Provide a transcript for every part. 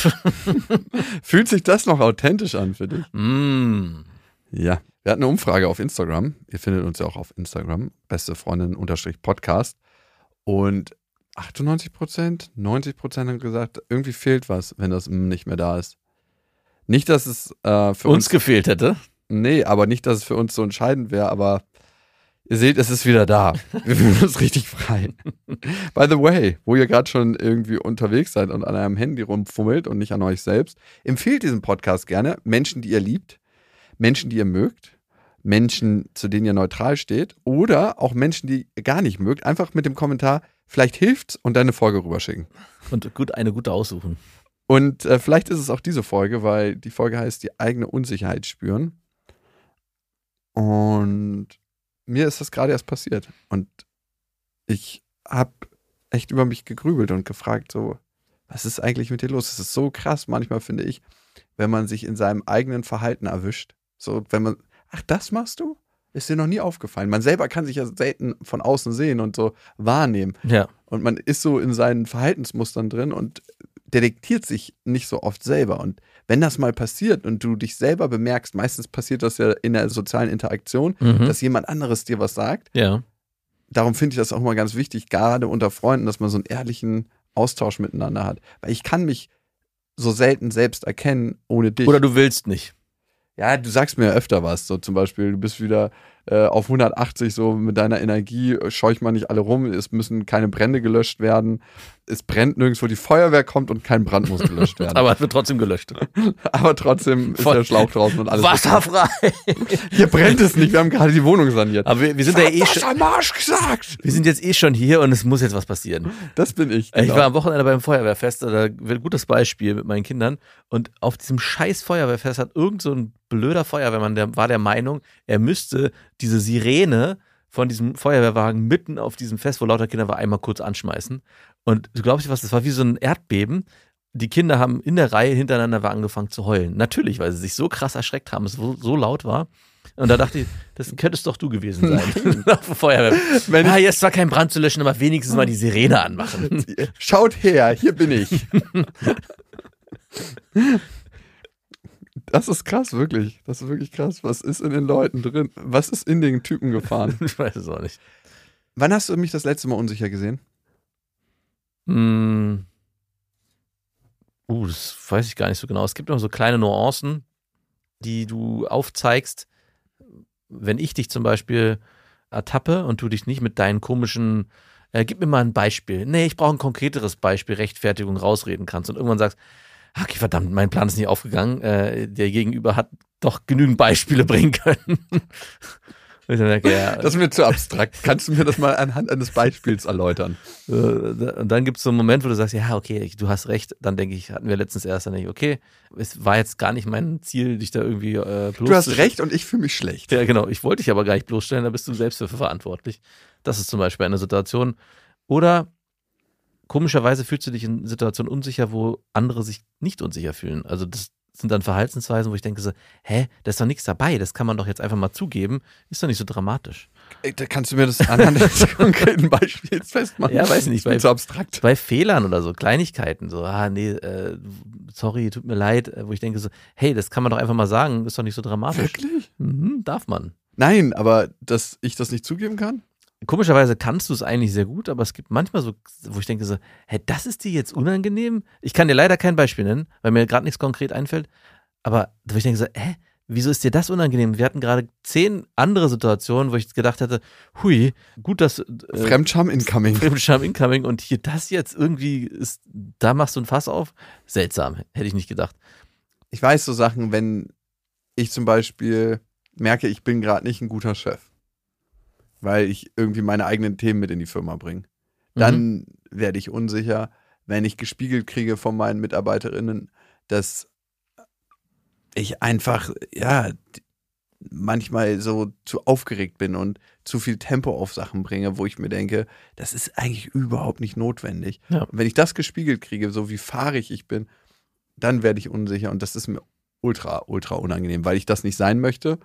Fühlt sich das noch authentisch an für dich? Mm. Ja. Wir hatten eine Umfrage auf Instagram. Ihr findet uns ja auch auf Instagram. Beste Freundin Podcast. Und 98 Prozent, 90 Prozent haben gesagt, irgendwie fehlt was, wenn das nicht mehr da ist. Nicht, dass es äh, für Uns uns, gefehlt hätte. nee, aber nicht, dass es für uns so entscheidend wäre, aber ihr seht, es ist wieder da. Wir fühlen uns richtig frei. By the way, wo ihr gerade schon irgendwie unterwegs seid und an eurem Handy rumfummelt und nicht an euch selbst, empfehlt diesen Podcast gerne Menschen, die ihr liebt, Menschen, die ihr mögt, Menschen, zu denen ihr neutral steht oder auch Menschen, die ihr gar nicht mögt, einfach mit dem Kommentar, vielleicht hilft's und deine Folge rüberschicken. Und gut, eine gute aussuchen. Und äh, vielleicht ist es auch diese Folge, weil die Folge heißt die eigene Unsicherheit spüren. Und mir ist das gerade erst passiert. Und ich habe echt über mich gegrübelt und gefragt, so, was ist eigentlich mit dir los? Es ist so krass, manchmal finde ich, wenn man sich in seinem eigenen Verhalten erwischt. So, wenn man, ach, das machst du? Ist dir noch nie aufgefallen. Man selber kann sich ja selten von außen sehen und so wahrnehmen. Ja. Und man ist so in seinen Verhaltensmustern drin und detektiert sich nicht so oft selber. Und wenn das mal passiert und du dich selber bemerkst, meistens passiert das ja in der sozialen Interaktion, Mhm. dass jemand anderes dir was sagt. Ja. Darum finde ich das auch mal ganz wichtig, gerade unter Freunden, dass man so einen ehrlichen Austausch miteinander hat. Weil ich kann mich so selten selbst erkennen ohne dich. Oder du willst nicht. Ja, du sagst mir ja öfter was. So zum Beispiel, du bist wieder äh, auf 180 so mit deiner Energie, äh, scheuch mal nicht alle rum, es müssen keine Brände gelöscht werden. Es brennt nirgendwo, die Feuerwehr kommt und kein Brand muss gelöscht werden. Aber es wird trotzdem gelöscht. Aber trotzdem ist Voll- der Schlauch draußen und alles. Wasserfrei. Hier brennt es nicht, wir haben gerade die Wohnung saniert. Aber wir, wir sind ja eh schon, am Arsch gesagt? wir sind jetzt eh schon hier und es muss jetzt was passieren. Das bin ich. Ich genau. war am Wochenende beim Feuerwehrfest, da wird ein gutes Beispiel mit meinen Kindern. Und auf diesem scheiß Feuerwehrfest hat irgend so ein blöder Feuerwehrmann, der war der Meinung, er müsste diese Sirene von diesem Feuerwehrwagen mitten auf diesem Fest, wo lauter Kinder war, einmal kurz anschmeißen. Und du glaubst nicht was, das war wie so ein Erdbeben. Die Kinder haben in der Reihe hintereinander war angefangen zu heulen. Natürlich, weil sie sich so krass erschreckt haben, es so, laut war. Und da dachte ich, das könntest doch du gewesen sein. Auf dem Feuerwehr. Wenn ah, jetzt zwar kein Brand zu löschen, aber wenigstens mal die Sirene anmachen. Schaut her, hier bin ich. Das ist krass, wirklich. Das ist wirklich krass. Was ist in den Leuten drin? Was ist in den Typen gefahren? Ich weiß es auch nicht. Wann hast du mich das letzte Mal unsicher gesehen? Hm. Uh, das weiß ich gar nicht so genau. Es gibt noch so kleine Nuancen, die du aufzeigst, wenn ich dich zum Beispiel ertappe und du dich nicht mit deinen komischen, äh, gib mir mal ein Beispiel. Nee, ich brauche ein konkreteres Beispiel, Rechtfertigung rausreden kannst und irgendwann sagst, "Ah, okay, verdammt, mein Plan ist nicht aufgegangen. Äh, der Gegenüber hat doch genügend Beispiele bringen können. Denke, ja, Das ist mir zu abstrakt. Kannst du mir das mal anhand eines Beispiels erläutern? Äh, Und dann gibt es so einen Moment, wo du sagst, ja, okay, ich- du hast recht. Dann denke ich, hatten wir letztens erst, dann denke ich, okay, es war jetzt gar nicht mein Ziel, dich da irgendwie äh, Du hast recht und ich fühle mich schlecht. Ja, genau. Ich wollte dich aber gar nicht bloßstellen, da bist du selbst dafür verantwortlich. Das ist zum Beispiel eine Situation. Oder komischerweise fühlst du dich in Situationen unsicher, wo andere sich nicht unsicher fühlen. Also das sind dann Verhaltensweisen, wo ich denke so, hä, da ist doch nichts dabei, das kann man doch jetzt einfach mal zugeben, ist doch nicht so dramatisch. Ey, da kannst du mir das anhand eines konkreten Beispiels festmachen? Ja, weiß nicht, weil- zu abstrakt. bei Fehlern oder so, Kleinigkeiten, so, ah, nee, äh, sorry, tut mir leid, äh, wo ich denke so, hey, das kann man doch einfach mal sagen, ist doch nicht so dramatisch. Wirklich? Mhm, darf man. Nein, aber dass ich das nicht zugeben kann? Komischerweise kannst du es eigentlich sehr gut, aber es gibt manchmal so, wo ich denke so, hä, das ist dir jetzt unangenehm? Ich kann dir leider kein Beispiel nennen, weil mir gerade nichts konkret einfällt, aber wo ich denke so, hä, wieso ist dir das unangenehm? Wir hatten gerade zehn andere Situationen, wo ich gedacht hätte, hui, gut, dass äh, Fremdscham incoming. Fremdscham incoming und hier das jetzt irgendwie ist, da machst du ein Fass auf? Seltsam, hätte ich nicht gedacht. Ich weiß so Sachen, wenn ich zum Beispiel merke, ich bin gerade nicht ein guter Chef, weil ich irgendwie meine eigenen Themen mit in die Firma bringe. Dann werde ich unsicher, wenn ich gespiegelt kriege von meinen Mitarbeiterinnen, dass ich einfach, ja, manchmal so zu aufgeregt bin und zu viel Tempo auf Sachen bringe, wo ich mir denke, das ist eigentlich überhaupt nicht notwendig. Ja. Wenn ich das gespiegelt kriege, so wie fahrig ich bin, dann werde ich unsicher und das ist mir ultra, ultra unangenehm, weil ich das nicht sein möchte.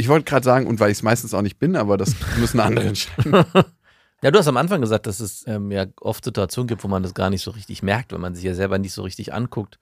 Ich wollte gerade sagen, und weil ich es meistens auch nicht bin, aber das müssen andere entscheiden. Ja, du hast am Anfang gesagt, dass es ähm, ja oft Situationen gibt, wo man das gar nicht so richtig merkt, wenn man sich ja selber nicht so richtig anguckt.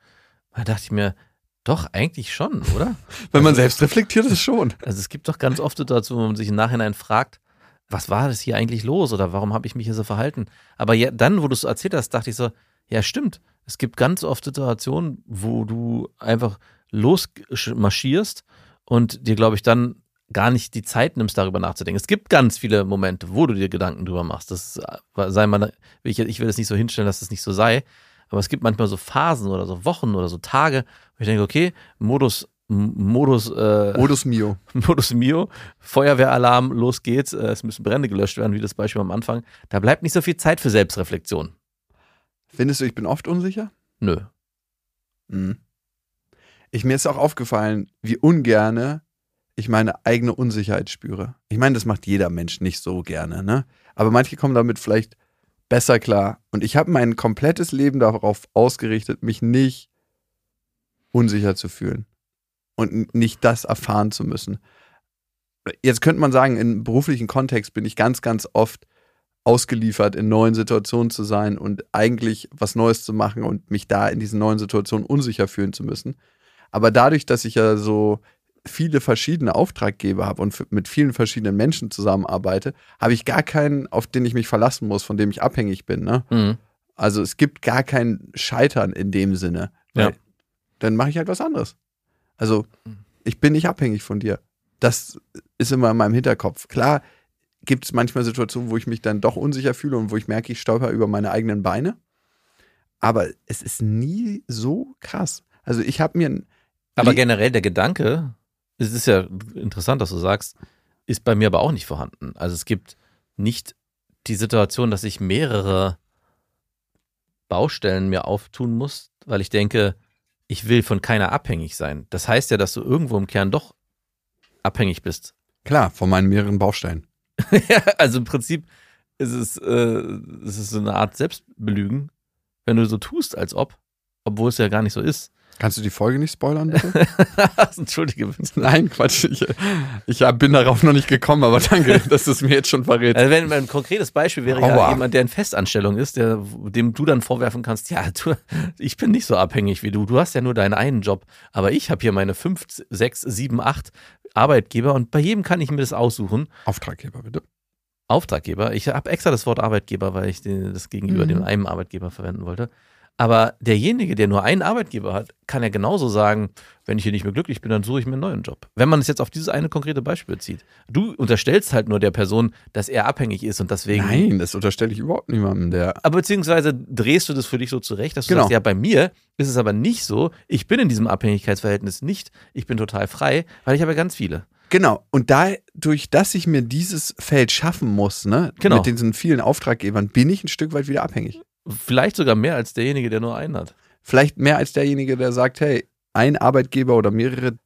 Da dachte ich mir, doch, eigentlich schon, oder? Wenn man selbst reflektiert, ist schon. Also es gibt doch ganz oft Situationen, wo man sich im Nachhinein fragt, was war das hier eigentlich los oder warum habe ich mich hier so verhalten? Aber ja, dann, wo du es erzählt hast, dachte ich so, ja, stimmt. Es gibt ganz oft Situationen, wo du einfach losmarschierst und dir, glaube ich, dann gar nicht die Zeit nimmst, darüber nachzudenken. Es gibt ganz viele Momente, wo du dir Gedanken drüber machst. Das äh, sei mal, ich, ich will es nicht so hinstellen, dass es nicht so sei. Aber es gibt manchmal so Phasen oder so Wochen oder so Tage, wo ich denke, okay, Modus, Modus, äh, Modus Mio. Modus Mio, Feuerwehralarm, los geht's, äh, es müssen Brände gelöscht werden, wie das Beispiel am Anfang. Da bleibt nicht so viel Zeit für Selbstreflexion. Findest du, ich bin oft unsicher? Nö. Mhm. Ich, mir ist auch aufgefallen, wie ungerne ich meine eigene Unsicherheit spüre. Ich meine, das macht jeder Mensch nicht so gerne, ne? Aber manche kommen damit vielleicht besser klar. Und ich habe mein komplettes Leben darauf ausgerichtet, mich nicht unsicher zu fühlen und nicht das erfahren zu müssen. Jetzt könnte man sagen, im beruflichen Kontext bin ich ganz, ganz oft ausgeliefert, in neuen Situationen zu sein und eigentlich was Neues zu machen und mich da in diesen neuen Situationen unsicher fühlen zu müssen. Aber dadurch, dass ich ja so viele verschiedene Auftraggeber habe und mit vielen verschiedenen Menschen zusammenarbeite, habe ich gar keinen, auf den ich mich verlassen muss, von dem ich abhängig bin. Ne? Mhm. Also es gibt gar kein Scheitern in dem Sinne. Ja. Dann mache ich halt was anderes. Also ich bin nicht abhängig von dir. Das ist immer in meinem Hinterkopf. Klar gibt es manchmal Situationen, wo ich mich dann doch unsicher fühle und wo ich merke, ich stolper über meine eigenen Beine. Aber es ist nie so krass. Also ich habe mir Aber generell der Gedanke, es ist ja interessant, dass du sagst, ist bei mir aber auch nicht vorhanden. Also es gibt nicht die Situation, dass ich mehrere Baustellen mir auftun muss, weil ich denke, ich will von keiner abhängig sein. Das heißt ja, dass du irgendwo im Kern doch abhängig bist. klar von meinen mehreren Baustellen. ja, also im Prinzip ist es, äh, es ist so eine Art Selbstbelügen, wenn du so tust, als ob, obwohl es ja gar nicht so ist. Kannst du die Folge nicht spoilern, bitte? Entschuldige bitte. Nein, Quatsch. Ich, ich bin darauf noch nicht gekommen, aber danke, dass du es mir jetzt schon verrätst. Also wenn ein konkretes Beispiel wäre ja Aua. jemand, der in Festanstellung ist, der, dem du dann vorwerfen kannst, ja, du, ich bin nicht so abhängig wie du. Du hast ja nur deinen einen Job, aber ich habe hier meine fünf, sechs, sieben, acht Arbeitgeber und bei jedem kann ich mir das aussuchen. Auftraggeber, bitte. Auftraggeber. Ich habe extra das Wort Arbeitgeber, weil ich das gegenüber Mhm. dem einen Arbeitgeber verwenden wollte. Aber derjenige, der nur einen Arbeitgeber hat, kann ja genauso sagen, wenn ich hier nicht mehr glücklich bin, dann suche ich mir einen neuen Job. Wenn man es jetzt auf dieses eine konkrete Beispiel bezieht. Du unterstellst halt nur der Person, dass er abhängig ist und deswegen. Nein, das unterstelle ich überhaupt niemandem, der. Aber beziehungsweise drehst du das für dich so zurecht, dass du Genau. sagst, ja, bei mir ist es aber nicht so. Ich bin in diesem Abhängigkeitsverhältnis nicht. Ich bin total frei, weil ich habe ganz viele. Genau. Und dadurch, dass ich mir dieses Feld schaffen muss, ne, Genau. mit diesen vielen Auftraggebern, bin ich ein Stück weit wieder abhängig. Vielleicht sogar mehr als derjenige, der nur einen hat. Vielleicht mehr als derjenige, der sagt, hey, ein Arbeitgeber oder mehrere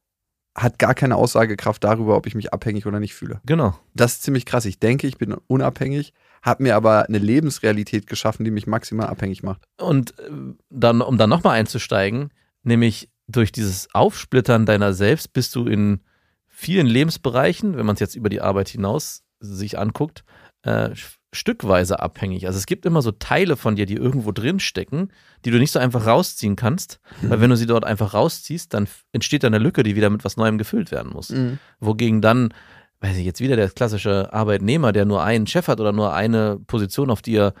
hat gar keine Aussagekraft darüber, ob ich mich abhängig oder nicht fühle. Genau. Das ist ziemlich krass. Ich denke, ich bin unabhängig, habe mir aber eine Lebensrealität geschaffen, die mich maximal abhängig macht. Und äh, dann, um dann nochmal einzusteigen, nämlich durch dieses Aufsplittern deiner selbst bist du in vielen Lebensbereichen, wenn man es jetzt über die Arbeit hinaus sich anguckt, äh, stückweise abhängig. Also es gibt immer so Teile von dir, die irgendwo drin stecken, die du nicht so einfach rausziehen kannst, weil wenn du sie dort einfach rausziehst, dann entsteht da eine Lücke, die wieder mit was Neuem gefüllt werden muss. Wogegen dann, weiß ich jetzt wieder der klassische Arbeitnehmer, der nur einen Chef hat oder nur eine Position, auf die er,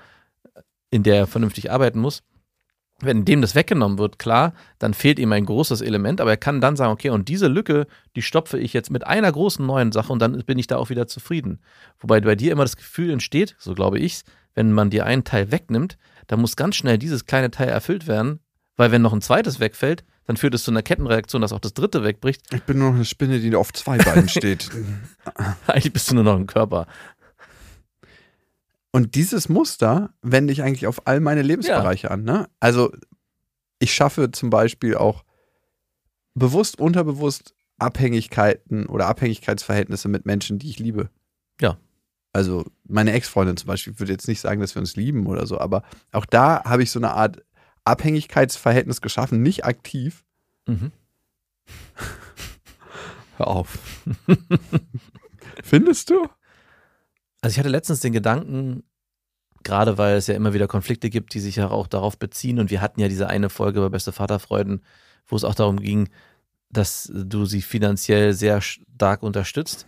in der er vernünftig arbeiten muss, wenn dem das weggenommen wird, klar, dann fehlt ihm ein großes Element, aber er kann dann sagen, okay, und diese Lücke, die stopfe ich jetzt mit einer großen neuen Sache und dann bin ich da auch wieder zufrieden. Wobei bei dir immer das Gefühl entsteht, so glaube ich's, wenn man dir einen Teil wegnimmt, dann muss ganz schnell dieses kleine Teil erfüllt werden, weil wenn noch ein zweites wegfällt, dann führt es zu einer Kettenreaktion, dass auch das dritte wegbricht. Ich bin nur noch eine Spinne, die auf zwei Beinen steht. Eigentlich bist du nur noch ein Körper. Und dieses Muster wende ich eigentlich auf all meine Lebensbereiche an. Ne? Also ich schaffe zum Beispiel auch bewusst, unterbewusst Abhängigkeiten oder Abhängigkeitsverhältnisse mit Menschen, die ich liebe. Ja. Also meine Ex-Freundin zum Beispiel, ich würde jetzt nicht sagen, dass wir uns lieben oder so, aber auch da habe ich so eine Art Abhängigkeitsverhältnis geschaffen, nicht aktiv. Mhm. Hör auf. Findest du? Also ich hatte letztens den Gedanken, gerade weil es ja immer wieder Konflikte gibt, die sich ja auch darauf beziehen. Und wir hatten ja diese eine Folge bei Beste Vaterfreuden, wo es auch darum ging, dass du sie finanziell sehr stark unterstützt.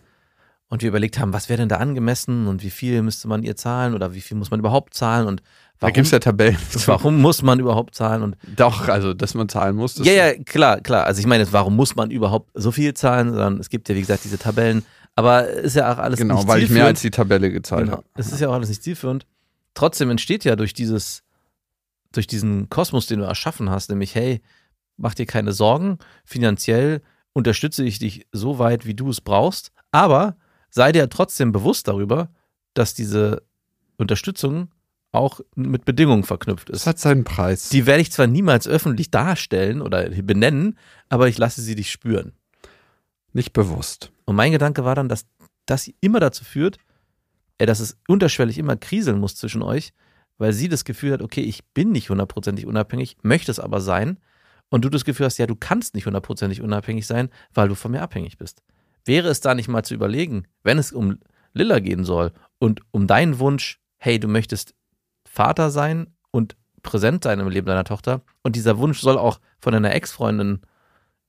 Und wir überlegt haben, was wäre denn da angemessen und wie viel müsste man ihr zahlen oder wie viel muss man überhaupt zahlen und da gibt es ja Tabellen. Warum muss man überhaupt zahlen? Und Doch, also dass man zahlen muss. ja, ja, klar, klar. Also ich meine, warum muss man überhaupt so viel zahlen? Sondern es gibt ja, wie gesagt, diese Tabellen. Aber ist ja auch alles Genau, nicht weil ich zielführend. mehr als die Tabelle gezahlt Genau. habe. Es ist ja auch alles nicht zielführend. Trotzdem entsteht ja durch dieses, durch diesen Kosmos, den du erschaffen hast, nämlich, hey, mach dir keine Sorgen, finanziell unterstütze ich dich so weit, wie du es brauchst, aber sei dir trotzdem bewusst darüber, dass diese Unterstützung auch mit Bedingungen verknüpft ist. hat seinen Preis. Die werde ich zwar niemals öffentlich darstellen oder benennen, aber ich lasse sie dich spüren. Nicht bewusst. Und mein Gedanke war dann, dass das immer dazu führt, äh, dass es unterschwellig immer kriseln muss zwischen euch, weil sie das Gefühl hat, okay, ich bin nicht hundertprozentig unabhängig, möchte es aber sein. Und du das Gefühl hast, ja, du kannst nicht hundertprozentig unabhängig sein, weil du von mir abhängig bist. Wäre es da nicht mal zu überlegen, wenn es um Lilla gehen soll und um deinen Wunsch, hey, du möchtest Vater sein und präsent sein im Leben deiner Tochter und dieser Wunsch soll auch von deiner Ex-Freundin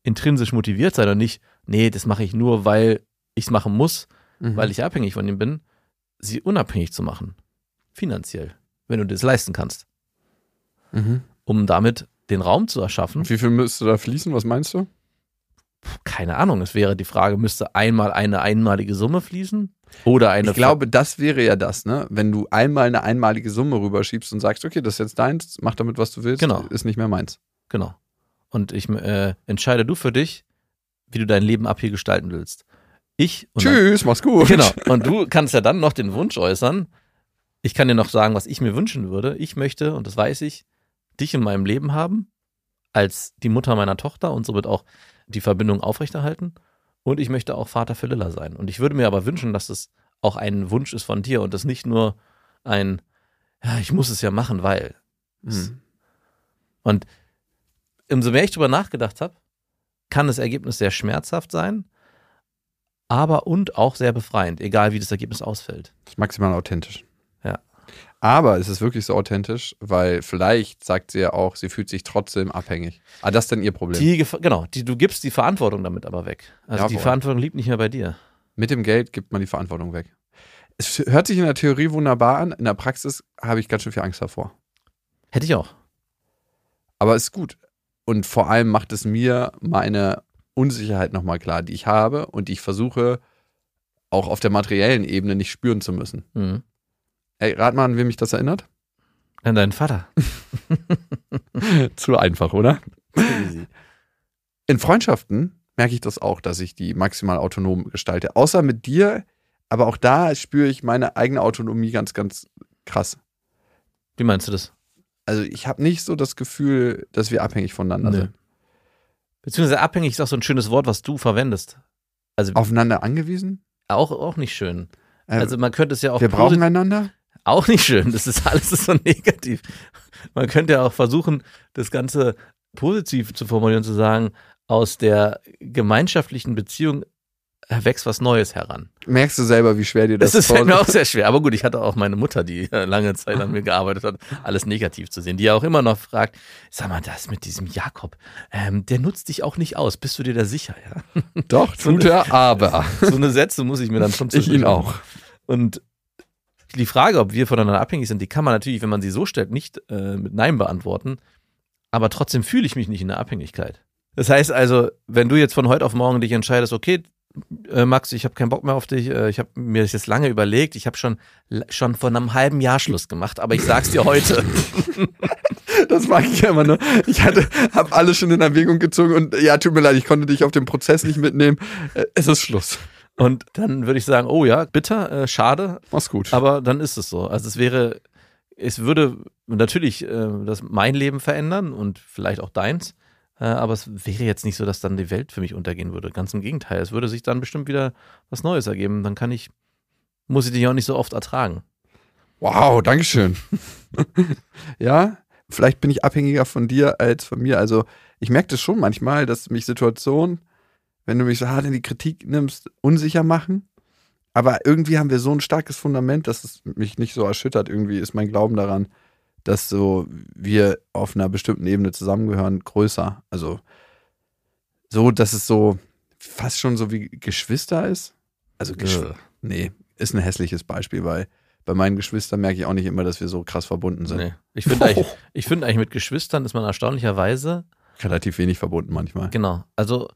intrinsisch motiviert sein und nicht, nee, das mache ich nur, weil ich es machen muss, Mhm. weil ich abhängig von ihm bin, sie unabhängig zu machen. Finanziell, wenn du das leisten kannst, Mhm. um damit den Raum zu erschaffen. Wie viel müsste da fließen? Was meinst du? Keine Ahnung, es wäre die Frage, müsste einmal eine einmalige Summe fließen oder eine ich glaube, das wäre ja das, ne? Wenn du einmal eine einmalige Summe rüberschiebst und sagst, okay, das ist jetzt deins, mach damit, was du willst, Genau. ist nicht mehr meins. Genau. Und ich äh, entscheide du für dich, wie du dein Leben ab hier gestalten willst. Ich und dann- Tschüss, mach's gut. Genau. Und du kannst ja dann noch den Wunsch äußern. Ich kann dir noch sagen, was ich mir wünschen würde. Ich möchte, und das weiß ich, dich in meinem Leben haben, als die Mutter meiner Tochter und somit auch die Verbindung aufrechterhalten. Und ich möchte auch Vater für Lilla sein. Und ich würde mir aber wünschen, dass es auch ein Wunsch ist von dir und das nicht nur ein, ja, ich muss es ja machen, weil. Mhm. Und umso mehr ich drüber nachgedacht habe, kann das Ergebnis sehr schmerzhaft sein, aber und auch sehr befreiend, egal wie das Ergebnis ausfällt. Das ist maximal authentisch. Ja. Aber es ist wirklich so authentisch, weil vielleicht sagt sie ja auch, sie fühlt sich trotzdem abhängig. Ah, das ist dann ihr Problem. Die, genau, die, du gibst die Verantwortung damit aber weg. Also die Jawohl. Verantwortung liegt nicht mehr bei dir. Mit dem Geld gibt man die Verantwortung weg. Es hört sich in der Theorie wunderbar an, in der Praxis habe ich ganz schön viel Angst davor. Hätte ich auch. Aber es ist gut. Und vor allem macht es mir meine Unsicherheit nochmal klar, die ich habe und die ich versuche, auch auf der materiellen Ebene nicht spüren zu müssen. Mhm. Ey, rat mal, an wem mich das erinnert? An deinen Vater. Zu einfach, oder? Easy. In Freundschaften merke ich das auch, dass ich die maximal autonom gestalte. Außer mit dir, aber auch da spüre ich meine eigene Autonomie ganz, ganz krass. Wie meinst du das? Also ich habe nicht so das Gefühl, dass wir abhängig voneinander Nö. sind. Beziehungsweise abhängig ist auch so ein schönes Wort, was du verwendest. Also Aufeinander angewiesen? auch, auch nicht schön. Äh, Also man könnte es ja auch wir brauchen einander? Auch nicht schön. Das ist alles so negativ. Man könnte ja auch versuchen, das Ganze positiv zu formulieren und zu sagen, aus der gemeinschaftlichen Beziehung wächst was Neues heran. Merkst du selber, wie schwer dir das, Das, ist fällt mir auch sehr schwer. Aber gut, ich hatte auch meine Mutter, die äh, lange Zeit an mir gearbeitet hat, alles negativ zu sehen. Die ja auch immer noch fragt, sag mal, das mit diesem Jakob, ähm, der nutzt dich auch nicht aus. Bist du dir da sicher? Ja? Doch, tut er, aber. So eine Sätze muss ich mir dann schon Ich ihn auch. Und die Frage, ob wir voneinander abhängig sind, die kann man natürlich, wenn man sie so stellt, nicht äh, mit Nein beantworten. Aber trotzdem fühle ich mich nicht in der Abhängigkeit. Das heißt also, wenn du jetzt von heute auf morgen dich entscheidest, okay, äh, Max, ich habe keinen Bock mehr auf dich, äh, ich habe mir das jetzt lange überlegt, ich habe schon, schon vor einem halben Jahr Schluss gemacht, aber ich sag's dir heute. Das mag ich ja immer nur. Ich hatte, habe alles schon in Erwägung gezogen und ja, tut mir leid, ich konnte dich auf den Prozess nicht mitnehmen. Äh, Es ist Schluss. Und dann würde ich sagen, oh ja, bitter, äh, schade, Mach's gut. aber dann ist es so. Also es wäre, es würde natürlich äh, das mein Leben verändern und vielleicht auch deins. Äh, aber es wäre jetzt nicht so, dass dann die Welt für mich untergehen würde. Ganz im Gegenteil. Es würde sich dann bestimmt wieder was Neues ergeben. Dann kann ich, muss ich dich auch nicht so oft ertragen. Wow, Dankeschön. ja, vielleicht bin ich abhängiger von dir als von mir. Also ich merke das schon manchmal, dass mich Situationen, wenn du mich so hart in die Kritik nimmst, unsicher machen. Aber irgendwie haben wir so ein starkes Fundament, dass es mich nicht so erschüttert. Irgendwie ist mein Glauben daran, dass so wir auf einer bestimmten Ebene zusammengehören, größer. Also so, dass es so fast schon so wie Geschwister ist. Also Geschw Äh. nee, ist ein hässliches Beispiel, weil bei meinen Geschwistern merke ich auch nicht immer, dass wir so krass verbunden sind. Nee. Ich finde eigentlich, ich finde eigentlich mit Geschwistern ist man erstaunlicherweise, Relativ wenig verbunden manchmal. genau, also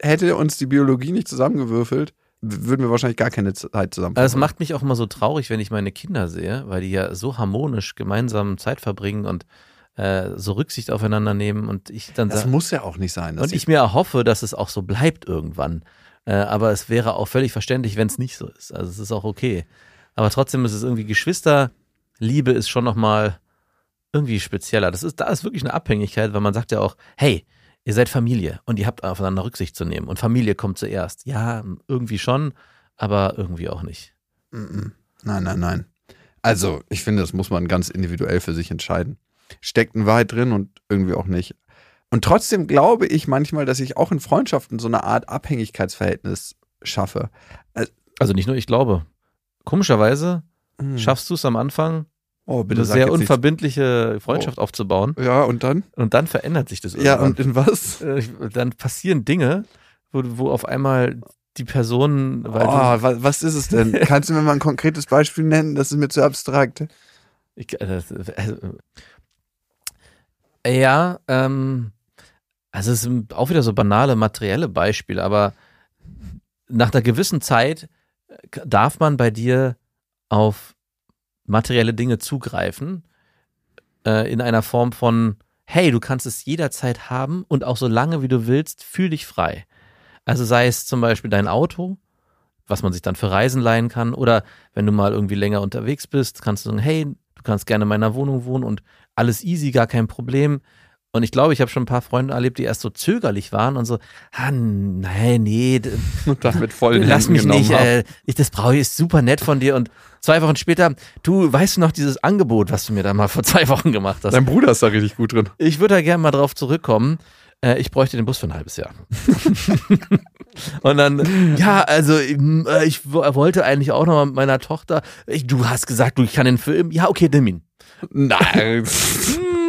Hätte uns die Biologie nicht zusammengewürfelt, würden wir wahrscheinlich gar keine Zeit zusammen es verbringen. macht mich auch immer so traurig, wenn ich meine Kinder sehe, weil die ja so harmonisch gemeinsam Zeit verbringen und äh, so Rücksicht aufeinander nehmen und ich dann Das muss ja auch nicht sein. und ich mir erhoffe, dass es auch so bleibt irgendwann. Äh, aber es wäre auch völlig verständlich, wenn es nicht so ist. Also es ist auch okay. Aber trotzdem ist es irgendwie Geschwisterliebe ist schon nochmal irgendwie spezieller. Das ist, da ist wirklich eine Abhängigkeit, weil man sagt ja auch, hey, ihr seid Familie und ihr habt aufeinander Rücksicht zu nehmen und Familie kommt zuerst. Ja, irgendwie schon, aber irgendwie auch nicht. Nein, nein, nein. Also, ich finde, das muss man ganz individuell für sich entscheiden. Steckt eine Wahrheit drin und irgendwie auch nicht. Und trotzdem glaube ich manchmal, dass ich auch in Freundschaften so eine Art Abhängigkeitsverhältnis schaffe. Also nicht nur ich glaube. Komischerweise Hm. schaffst du es am Anfang, Oh, eine sag sehr unverbindliche Freundschaft aufzubauen Ja, und dann? und dann verändert sich das Ja, irgendwann. und in was? äh, dann passieren Dinge, wo, wo auf einmal die Person, weil oh, wa- was ist es denn? Kannst du mir mal ein konkretes Beispiel nennen? Das ist mir zu abstrakt. ich, äh, äh, ja, ähm, also es sind auch wieder so banale materielle Beispiele, aber nach einer gewissen Zeit darf man bei dir auf materielle Dinge zugreifen äh, in einer Form von hey, du kannst es jederzeit haben und auch so lange wie du willst, fühl dich frei. Also sei es zum Beispiel dein Auto, was man sich dann für Reisen leihen kann, oder wenn du mal irgendwie länger unterwegs bist, kannst du sagen, hey, du kannst gerne in meiner Wohnung wohnen und alles easy, gar kein Problem. Und ich glaube, ich habe schon ein paar Freunde erlebt, die erst so zögerlich waren und so, ah, nein, nee, Und dann mit vollen lass Händen mich nicht, äh, ich, das brauche ich, ist super nett von dir. Und zwei Wochen später, du, weißt du noch dieses Angebot, was du mir da mal vor zwei Wochen gemacht hast? Dein Bruder ist da richtig gut drin. Ich würde da gerne mal drauf zurückkommen. Äh, ich bräuchte den Bus für ein halbes Jahr. und dann, ja, also äh, ich wo- wollte eigentlich auch noch mal mit meiner Tochter. Ich, du hast gesagt, du, ich kann den Film. Ja, okay, nimm ihn. Nein.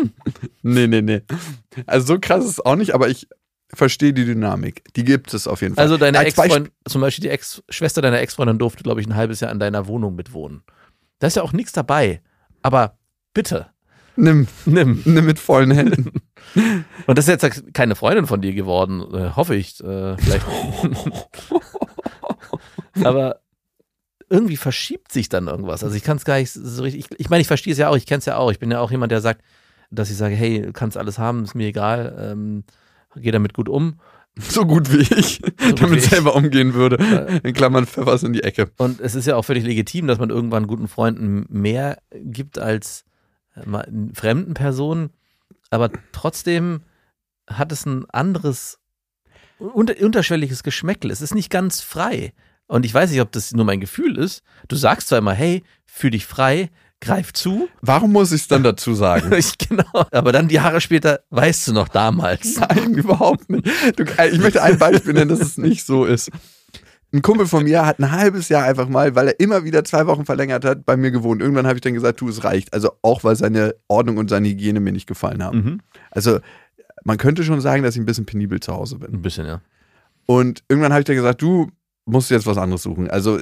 nee, nee, nee. Also so krass ist es auch nicht, aber ich verstehe die Dynamik. Die gibt es auf jeden Fall. Also deine Als Ex-Freundin, zum Beispiel die Ex-Schwester deiner Ex-Freundin durfte, glaube ich, ein halbes Jahr in deiner Wohnung mitwohnen. Da ist ja auch nichts dabei. Aber bitte, Nimm, nimm. nimm mit vollen Händen. Und das ist jetzt keine Freundin von dir geworden, äh, hoffe ich. Äh, vielleicht. Aber irgendwie verschiebt sich dann irgendwas. Also ich kann es gar nicht so richtig. Ich, ich meine, ich verstehe es ja auch, ich kenne es ja auch. Ich bin ja auch jemand, der sagt, dass ich sage, hey, du kannst alles haben, ist mir egal, ähm, geh damit gut um. So gut wie ich gut damit wie ich. selber umgehen würde. In Klammern Pfeffers in die Ecke. Und es ist ja auch völlig legitim, dass man irgendwann guten Freunden mehr gibt als äh, fremden Personen. Aber trotzdem hat es ein anderes, unter, unterschwelliges Geschmäckle. Es ist nicht ganz frei. Und ich weiß nicht, ob das nur mein Gefühl ist. Du sagst zwar immer, hey, fühl dich frei, greif zu. Warum muss ich es dann dazu sagen? Ich, genau. Aber dann Jahre später weißt du noch damals. Nein, überhaupt nicht. Du, äh, ich möchte ein Beispiel nennen, dass es nicht so ist. Ein Kumpel von mir hat ein halbes Jahr einfach mal, weil er immer wieder zwei Wochen verlängert hat, bei mir gewohnt. Irgendwann habe ich dann gesagt, du, es reicht. Also auch, weil seine Ordnung und seine Hygiene mir nicht gefallen haben. Mhm. Also man könnte schon sagen, dass ich ein bisschen penibel zu Hause bin. Ein bisschen, ja. Und irgendwann habe ich dann gesagt, du musst jetzt was anderes suchen. Also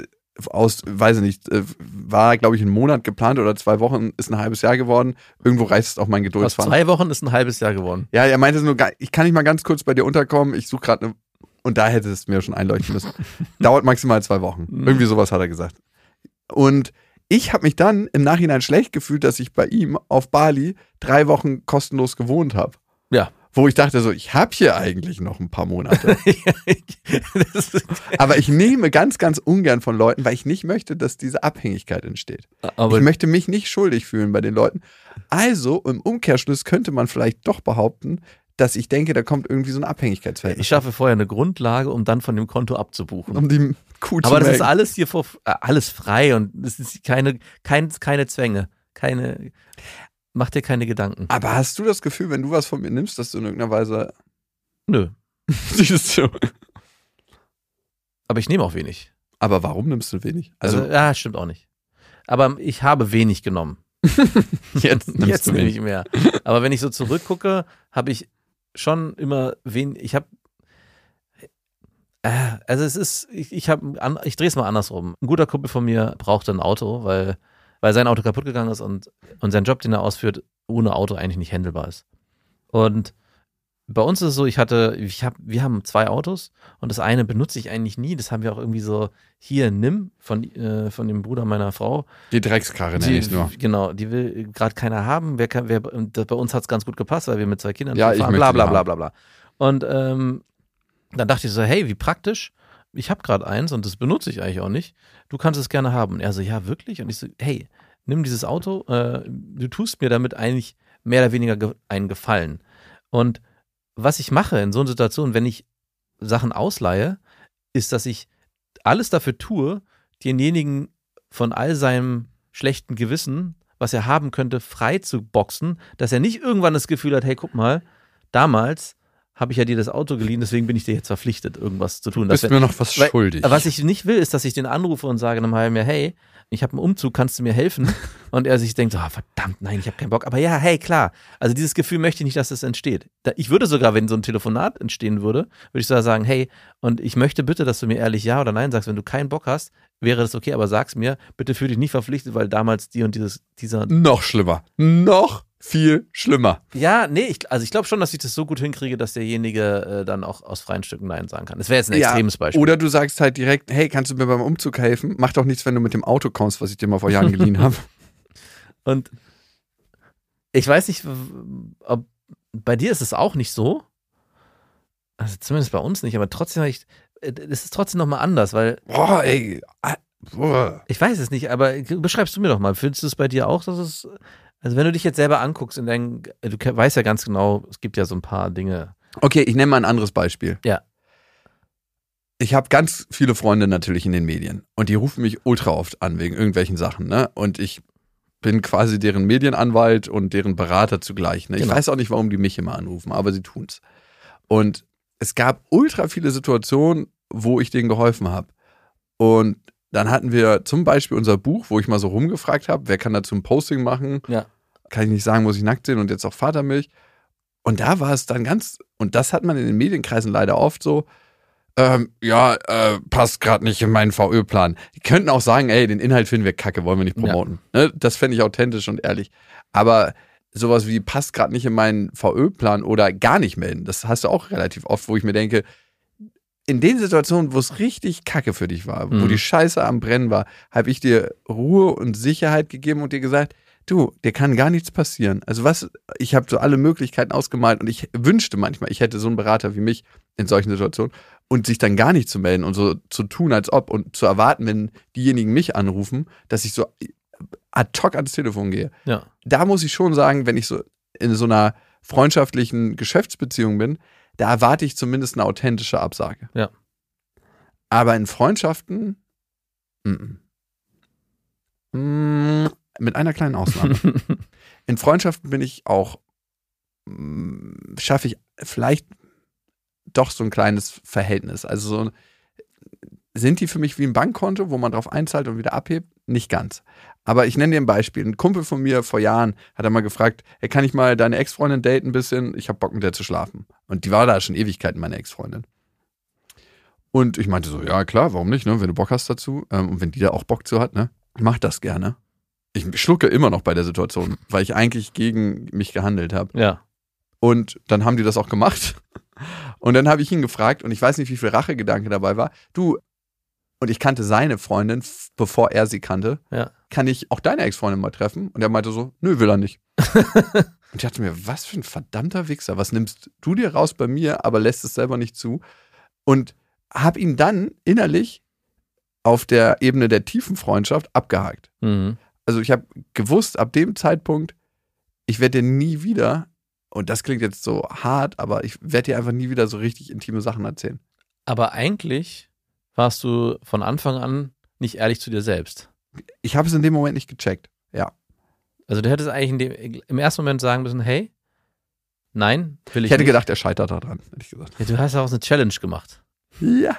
aus, weiß ich nicht, äh, war, glaube ich, ein Monat geplant oder zwei Wochen, ist ein halbes Jahr geworden. Irgendwo reißt auch mein Aus Geduldsfaden. zwei Wochen ist ein halbes Jahr geworden. Ja, er meinte nur, ich kann nicht mal ganz kurz bei dir unterkommen, ich suche gerade eine. Und da hätte es mir schon einleuchten müssen. Dauert maximal zwei Wochen. Mhm. Irgendwie sowas hat er gesagt. Und ich habe mich dann im Nachhinein schlecht gefühlt, dass ich bei ihm auf Bali drei Wochen kostenlos gewohnt habe. Ja. Wo ich dachte so, ich habe hier eigentlich noch ein paar Monate. Aber ich nehme ganz, ganz ungern von Leuten, weil ich nicht möchte, dass diese Abhängigkeit entsteht. aber ich möchte mich nicht schuldig fühlen bei den Leuten. Also im Umkehrschluss könnte man vielleicht doch behaupten, dass ich denke, da kommt irgendwie so ein Abhängigkeitsverhältnis. ich schaffe vorher eine Grundlage, um dann von dem Konto abzubuchen. um die Kuh zu Aber das ist alles hier vor, äh, alles frei und es ist keine, kein, keine Zwänge. Keine, mach dir keine Gedanken. Aber hast du das Gefühl, wenn du was von mir nimmst, dass du in irgendeiner Weise Nö. dieses so. Aber ich nehme auch wenig. Aber warum nimmst du wenig? Also, Also, ja, stimmt auch nicht. Aber ich habe wenig genommen. jetzt nimmst Jetzt du nehme wenig. ich mehr. Aber wenn ich so zurückgucke, habe ich schon immer wenig. Ich habe. Äh, also es ist, ich, ich habe, ich drehe es mal andersrum. Ein guter Kumpel von mir brauchte ein Auto, weil, weil sein Auto kaputt gegangen ist und, und sein Job, den er ausführt, ohne Auto eigentlich nicht handelbar ist. Und bei uns ist es so, ich hatte, ich hab, wir haben zwei Autos und das eine benutze ich eigentlich nie. Das haben wir auch irgendwie so hier nimm von, äh, von dem Bruder meiner Frau. Die Dreckskarre nenne ich nur. Genau, die will gerade keiner haben. Wer kann, wer, bei uns hat es ganz gut gepasst, weil wir mit zwei Kindern Ja, ich fahren, möchte bla bla bla bla bla. Und ähm, dann dachte ich so, hey, wie praktisch. Ich habe gerade eins und das benutze ich eigentlich auch nicht. Du kannst es gerne haben. Und er so, ja, wirklich? Und ich so, hey, nimm dieses Auto. Äh, du tust mir damit eigentlich mehr oder weniger ge einen Gefallen. Und was ich mache in so einer Situation, wenn ich Sachen ausleihe, ist, dass ich alles dafür tue, denjenigen von all seinem schlechten Gewissen, was er haben könnte, frei zu boxen, dass er nicht irgendwann das Gefühl hat, hey, guck mal, damals habe ich ja dir das Auto geliehen, deswegen bin ich dir jetzt verpflichtet, irgendwas zu tun. Du bist Dass mir noch was weil- schuldig. was ich nicht will, ist, dass ich den anrufe und sage in einem halben Jahr, hey, ich habe einen Umzug, kannst du mir helfen? Und er sich denkt, so, ah, verdammt, nein, ich habe keinen Bock. Aber ja, hey, klar. Also dieses Gefühl möchte ich nicht, dass das entsteht. Ich würde sogar, wenn so ein Telefonat entstehen würde, würde ich sogar sagen, hey, und ich möchte bitte, dass du mir ehrlich ja oder nein sagst. Wenn du keinen Bock hast, wäre das okay, aber sag's mir, bitte fühl dich nicht verpflichtet, weil damals die und dieses, dieser noch schlimmer. Noch viel schlimmer. ja, nee, ich, also ich glaube schon, dass ich das so gut hinkriege, dass derjenige äh, dann auch aus freien Stücken Nein sagen kann. Das wäre jetzt ein Ja, extremes Beispiel. Oder du sagst halt direkt, hey, kannst du mir beim Umzug helfen? Mach doch nichts, wenn du mit dem Auto kommst, was ich dir mal vor Jahren geliehen habe. Und ich weiß nicht, ob bei dir ist es auch nicht so. Also zumindest bei uns nicht, aber trotzdem, hab ich, äh, es ist trotzdem nochmal anders, weil Boah, ey. ah, Boah. ich weiß es nicht, aber beschreibst du mir doch mal, findest du es bei dir auch, dass es, also wenn du dich jetzt selber anguckst in deinen, du weißt ja ganz genau, es gibt ja so ein paar Dinge. Okay, ich nenne mal ein anderes Beispiel. Ja. Ich habe ganz viele Freunde natürlich in den Medien und die rufen mich ultra oft an wegen irgendwelchen Sachen, ne? Und ich bin quasi deren Medienanwalt und deren Berater zugleich. Ne? Ich Genau. weiß auch nicht, warum die mich immer anrufen, aber sie tun's. Und es gab ultra viele Situationen, wo ich denen geholfen habe. Und dann hatten wir zum Beispiel unser Buch, wo ich mal so rumgefragt habe, wer kann dazu ein Posting machen? Ja. Kann ich nicht sagen, muss ich nackt sehen und jetzt auch Vatermilch. Und da war es dann ganz, und das hat man in den Medienkreisen leider oft so, ähm, ja, äh, passt gerade nicht in meinen VÖ-Plan. Die könnten auch sagen, ey, den Inhalt finden wir kacke, wollen wir nicht promoten. Ne? Das fände ich authentisch und ehrlich. Aber sowas wie passt gerade nicht in meinen VÖ-Plan oder gar nicht melden, das hast du auch relativ oft, wo ich mir denke, in den Situationen, wo es richtig kacke für dich war, wo Mhm. die Scheiße am Brennen war, habe ich dir Ruhe und Sicherheit gegeben und dir gesagt, du, dir kann gar nichts passieren. Also was, ich habe so alle Möglichkeiten ausgemalt und ich wünschte manchmal, ich hätte so einen Berater wie mich in solchen Situationen und sich dann gar nicht zu melden und so zu tun, als ob und zu erwarten, wenn diejenigen mich anrufen, dass ich so ad hoc ans Telefon gehe. Ja. Da muss ich schon sagen, wenn ich so in so einer freundschaftlichen Geschäftsbeziehung bin, da erwarte ich zumindest eine authentische Absage. Ja. Aber in Freundschaften, mm, mm. Mm, mit einer kleinen Ausnahme. in Freundschaften bin ich auch, mm, schaffe ich vielleicht doch so ein kleines Verhältnis. Also so, sind die für mich wie ein Bankkonto, wo man drauf einzahlt und wieder abhebt? Nicht ganz. Aber ich nenne dir ein Beispiel. Ein Kumpel von mir vor Jahren hat er mal gefragt, hey, kann ich mal deine Ex-Freundin daten ein bisschen? Ich habe Bock mit der zu schlafen. Und die war da schon Ewigkeiten, meine Ex-Freundin. Und ich meinte so, ja klar, warum nicht, ne? wenn du Bock hast dazu ähm, und wenn die da auch Bock zu hat, ne? mach das gerne. Ich schlucke immer noch bei der Situation, weil ich eigentlich gegen mich gehandelt habe. Ja. Und dann haben die das auch gemacht. Und dann habe ich ihn gefragt, und ich weiß nicht, wie viel Rachegedanke dabei war. Du, und ich kannte seine Freundin, bevor er sie kannte. Ja. Kann ich auch deine Ex-Freundin mal treffen? Und er meinte so, nö, will er nicht. Und ich dachte mir, was für ein verdammter Wichser. Was nimmst du dir raus bei mir, aber lässt es selber nicht zu? Und habe ihn dann innerlich auf der Ebene der tiefen Freundschaft abgehakt. Mhm. Also ich habe gewusst, ab dem Zeitpunkt, ich werde dir nie wieder, und das klingt jetzt so hart, aber ich werde dir einfach nie wieder so richtig intime Sachen erzählen. Aber eigentlich warst du von Anfang an nicht ehrlich zu dir selbst. Ich habe es in dem Moment nicht gecheckt. Ja. Also du hättest eigentlich in dem, im ersten Moment sagen müssen, hey, nein, will ich, Ich hätte nicht. gedacht, er scheitert daran, hätte ich gesagt. Ja, du hast ja auch eine Challenge gemacht. Ja.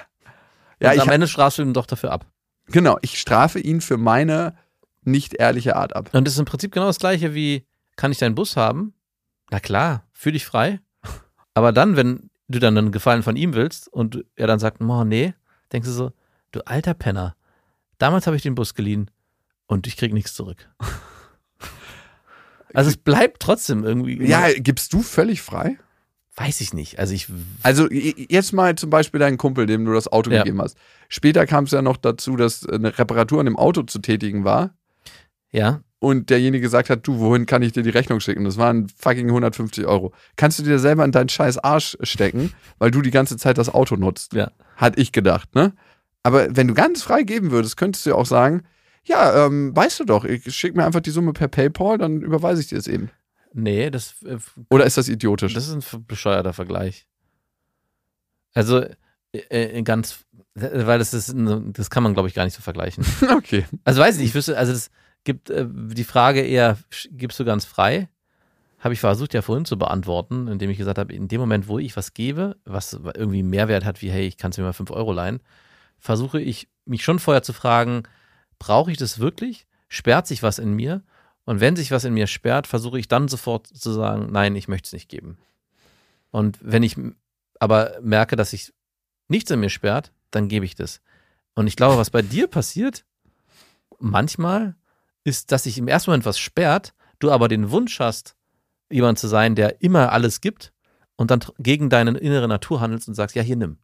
Ja, Und ich am Ende strafst du ihn doch dafür ab. genau. Ich strafe ihn für meine nicht ehrliche Art ab. Und das ist im Prinzip genau das gleiche wie, kann ich deinen Bus haben? Na klar, fühl dich frei. Aber dann, wenn du dann einen Gefallen von ihm willst und er dann sagt, oh nee, denkst du so, du alter Penner, damals habe ich den Bus geliehen und ich krieg nichts zurück. Also es bleibt trotzdem irgendwie. Ja, gibst du völlig frei? Weiß ich nicht. Also ich. Also jetzt mal zum Beispiel deinen Kumpel, dem du das Auto Ja. gegeben hast. Später kam es ja noch dazu, dass eine Reparatur an dem Auto zu tätigen war Ja, und derjenige gesagt hat, du, wohin kann ich dir die Rechnung schicken? Das waren fucking 150 Euro. Kannst du dir selber in deinen scheiß Arsch stecken, weil du die ganze Zeit das Auto nutzt? Ja. Hat ich gedacht, ne? Aber wenn du ganz frei geben würdest, könntest du ja auch sagen, ja, ähm, weißt du doch, ich schick mir einfach die Summe per PayPal, dann überweise ich dir es eben. nee, das, äh, Oder ist das idiotisch? das ist ein bescheuerter Vergleich. Also äh, äh, ganz, weil das ist, das kann man glaube ich gar nicht so vergleichen. okay. Also weiß ich, nicht, ich wüsste, also es gibt äh, die Frage eher, gibst du ganz frei? Habe ich versucht ja vorhin zu beantworten, indem ich gesagt habe, in dem Moment, wo ich was gebe, was irgendwie Mehrwert hat, wie hey, ich kann es mir mal 5 Euro leihen, versuche ich mich schon vorher zu fragen, brauche ich das wirklich? Sperrt sich was in mir? Und wenn sich was in mir sperrt, versuche ich dann sofort zu sagen, nein, ich möchte es nicht geben. Und wenn ich aber merke, dass sich nichts in mir sperrt, dann gebe ich das. Und ich glaube, was bei dir passiert, manchmal, ist, dass sich im ersten Moment was sperrt, du aber den Wunsch hast, jemand zu sein, der immer alles gibt und dann gegen deine innere Natur handelst und sagst, ja, hier nimm.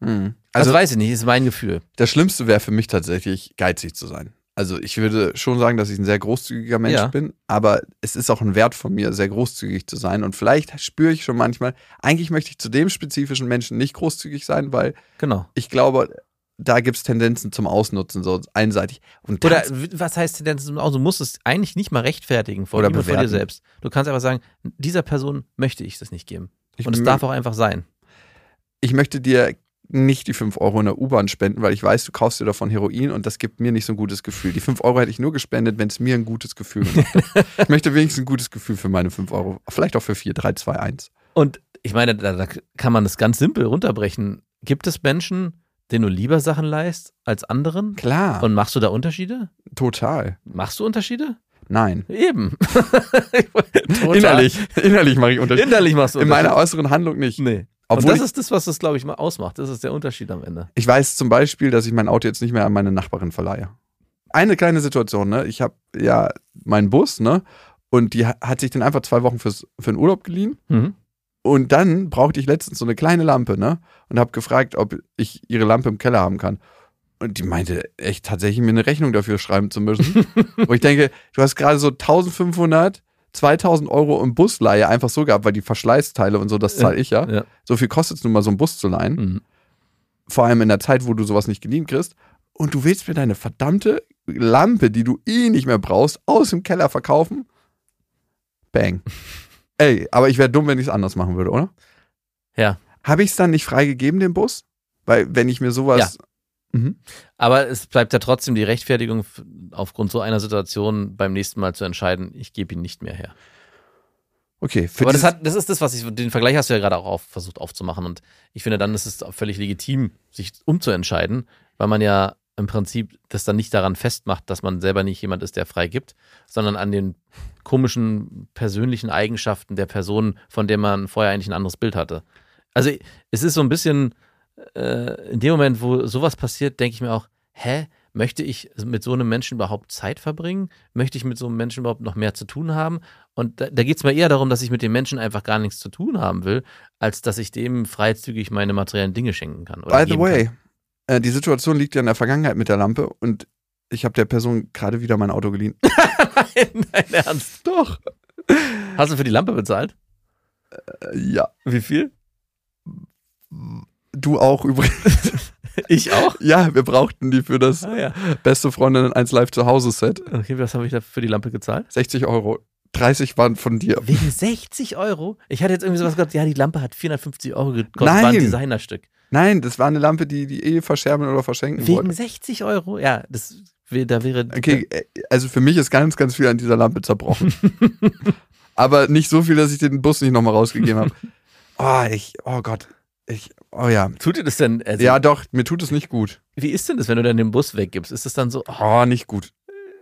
Hm. Also Also weiß ich nicht, ist mein Gefühl. das Schlimmste wäre für mich tatsächlich, geizig zu sein. Also ich würde schon sagen, dass ich ein sehr großzügiger Mensch Ja. bin, aber es ist auch ein Wert von mir, sehr großzügig zu sein. Und vielleicht spüre ich schon manchmal, eigentlich möchte ich zu dem spezifischen Menschen nicht großzügig sein, weil Genau. ich glaube, da gibt es Tendenzen zum Ausnutzen, so einseitig. Und Oder was heißt denn zum Aus? Du musst es eigentlich nicht mal rechtfertigen vor Oder vor dir selbst. Du kannst einfach sagen, dieser Person möchte ich das nicht geben. ich, Und es darf auch einfach sein. ich möchte dir nicht die 5 Euro in der U-Bahn spenden, weil ich weiß, du kaufst dir davon Heroin und das gibt mir nicht so ein gutes Gefühl. Die 5 Euro hätte ich nur gespendet, wenn es mir ein gutes Gefühl gemacht hätte. ich möchte wenigstens ein gutes Gefühl für meine 5 Euro. Vielleicht auch für 4, 3, 2, 1. Und ich meine, da, da kann man das ganz simpel runterbrechen. Gibt es Menschen, denen du lieber Sachen leist als anderen? Klar, Und machst du da Unterschiede? total. Machst du Unterschiede? Nein. Eben. Innerlich, innerlich mache ich Unterschied. Innerlich machst du In meiner äußeren Handlung nicht. Nee. Obwohl und das ist das, was das, glaube ich, mal ausmacht. Das ist der Unterschied am Ende. ich weiß zum Beispiel, dass ich mein Auto jetzt nicht mehr an meine Nachbarin verleihe. Eine kleine Situation, ne? Ich habe ja meinen Bus, ne? Und die ha- hat sich den einfach zwei Wochen fürs, für den Urlaub geliehen. Mhm. Und dann brauchte ich letztens so eine kleine Lampe, ne? Und habe gefragt, ob ich ihre Lampe im Keller haben kann. Und die meinte echt tatsächlich mir eine Rechnung dafür schreiben zu müssen. Wo ich denke, du hast gerade so 1500, 2000 Euro im Busleihe einfach so gehabt, weil die Verschleißteile und so, das zahle ich ja. Ja. So viel kostet es nun mal, so einen Bus zu leihen. Mhm. Vor allem in der Zeit, wo du sowas nicht geliehen kriegst. Und du willst mir deine verdammte Lampe, die du eh nicht mehr brauchst, aus dem Keller verkaufen? Bang. Ey, aber ich wäre dumm, wenn ich es anders machen würde, oder? Ja. Habe ich es dann nicht freigegeben, den Bus? Weil, wenn ich mir sowas. Mhm. Aber es bleibt ja trotzdem die Rechtfertigung, aufgrund so einer Situation beim nächsten Mal zu entscheiden, ich gebe ihn nicht mehr her. Okay, Aber das, hat, das ist das, was ich, den Vergleich hast du ja gerade auch auf, versucht aufzumachen. Und ich finde, dann ist es völlig legitim, sich umzuentscheiden, weil man ja im Prinzip das dann nicht daran festmacht, dass man selber nicht jemand ist, der frei gibt, sondern an den komischen persönlichen Eigenschaften der Person, von der man vorher eigentlich ein anderes Bild hatte. Also es ist so ein bisschen, äh, in dem Moment, wo sowas passiert, denke ich mir auch, hä, möchte ich mit so einem Menschen überhaupt Zeit verbringen? Möchte ich mit so einem Menschen überhaupt noch mehr zu tun haben? Und da, da geht es mir eher darum, dass ich mit dem Menschen einfach gar nichts zu tun haben will, als dass ich dem freizügig meine materiellen Dinge schenken kann. By the way, äh, die Situation liegt ja in der Vergangenheit mit der Lampe und ich habe der Person gerade wieder mein Auto geliehen. Nein, dein Ernst. Doch. Hast du für die Lampe bezahlt? Äh, Ja. Wie viel? Du auch übrigens. Ich auch. Ja, wir brauchten die für das Ah ja. beste Freundinnen 1 Live zu Hause Set. Okay, was habe ich da für die Lampe gezahlt? 60 Euro. 30 waren von dir. Wegen 60 Euro? Ich hatte jetzt irgendwie sowas gehört, ja, die Lampe hat 450 Euro gekostet, Nein. war ein Designerstück. Nein, das war eine Lampe, die die eh verscherben oder verschenken Wegen wollten. 60 Euro? Ja, das da wäre. Okay, äh, also für mich ist ganz, ganz viel an dieser Lampe zerbrochen. Aber nicht so viel, dass ich den Bus nicht nochmal rausgegeben habe. Oh, ich, oh Gott. Ich, oh ja. Tut dir das denn? Also, Ja, doch, mir tut es nicht gut. Wie ist denn das, wenn du dann den Bus weggibst? Ist das dann so, oh, Oh, nicht gut.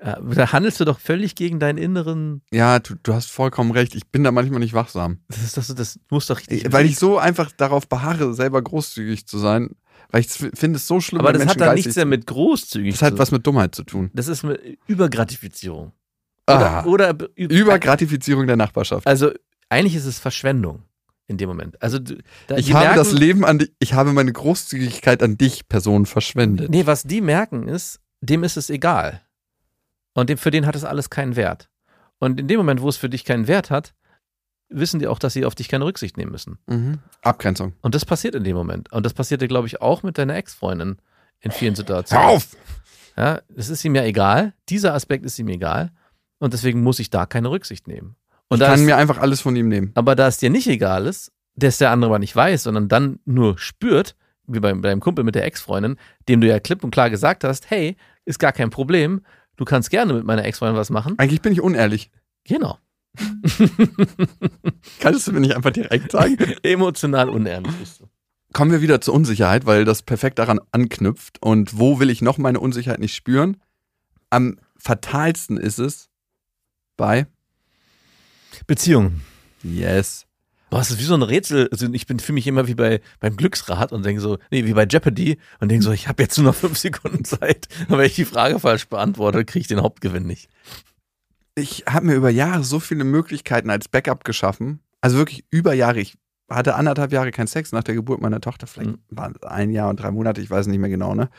ja, da handelst du doch völlig gegen deinen inneren. Ja, du, du hast vollkommen recht. Ich bin da manchmal nicht wachsam. Das ist das, das muss doch richtig. Weil ich so einfach darauf beharre, selber großzügig zu sein. Weil ich finde es so schlimm, Aber das hat Menschen dann geizig nichts mehr mit großzügig Das hat zu was mit Dummheit zu tun. Das ist mit Übergratifizierung. Ah, Oder, oder Übergratifizierung der Nachbarschaft. Also eigentlich ist es Verschwendung in dem Moment. Also da, Ich die habe merken, das Leben an dich, ich habe meine Großzügigkeit an dich, Person, verschwendet. Nee, was die merken ist, dem ist es egal. Und dem, für den hat es alles keinen Wert. Und in dem Moment, wo es für dich keinen Wert hat, wissen die auch, dass sie auf dich keine Rücksicht nehmen müssen. Mhm. Abgrenzung. Und das passiert in dem Moment. Und das passierte, glaube ich, auch mit deiner Ex-Freundin in vielen Situationen. Hör auf! Ja, es ist ihm ja egal. Dieser Aspekt ist ihm egal. Und deswegen muss ich da keine Rücksicht nehmen. Und Ich kann mir einfach alles von ihm nehmen. aber da es dir nicht egal ist, dass der andere aber nicht weiß, sondern dann nur spürt, wie bei, bei deinem Kumpel mit der Ex-Freundin, dem du ja klipp und klar gesagt hast, hey, ist gar kein Problem, du kannst gerne mit meiner Ex-Freundin was machen. Eigentlich bin ich unehrlich. Genau. Kannst du mir nicht einfach direkt sagen? Emotional unehrlich bist du. Kommen wir wieder zur Unsicherheit, weil das perfekt daran anknüpft. Und wo will ich noch meine Unsicherheit nicht spüren? Am fatalsten ist es bei Beziehung. Yes. Boah, es ist wie so ein Rätsel. Also ich bin für mich immer wie bei beim Glücksrad und denke so, nee, wie bei Jeopardy und denke so, ich habe jetzt nur noch fünf Sekunden Zeit. Und wenn ich die Frage falsch beantworte, kriege ich den Hauptgewinn nicht. Ich habe mir über Jahre so viele Möglichkeiten als Backup geschaffen. Also wirklich über Jahre. Ich hatte anderthalb Jahre keinen Sex nach der Geburt meiner Tochter. Vielleicht Mhm. waren es ein Jahr und drei Monate, ich weiß nicht mehr genau. Ne?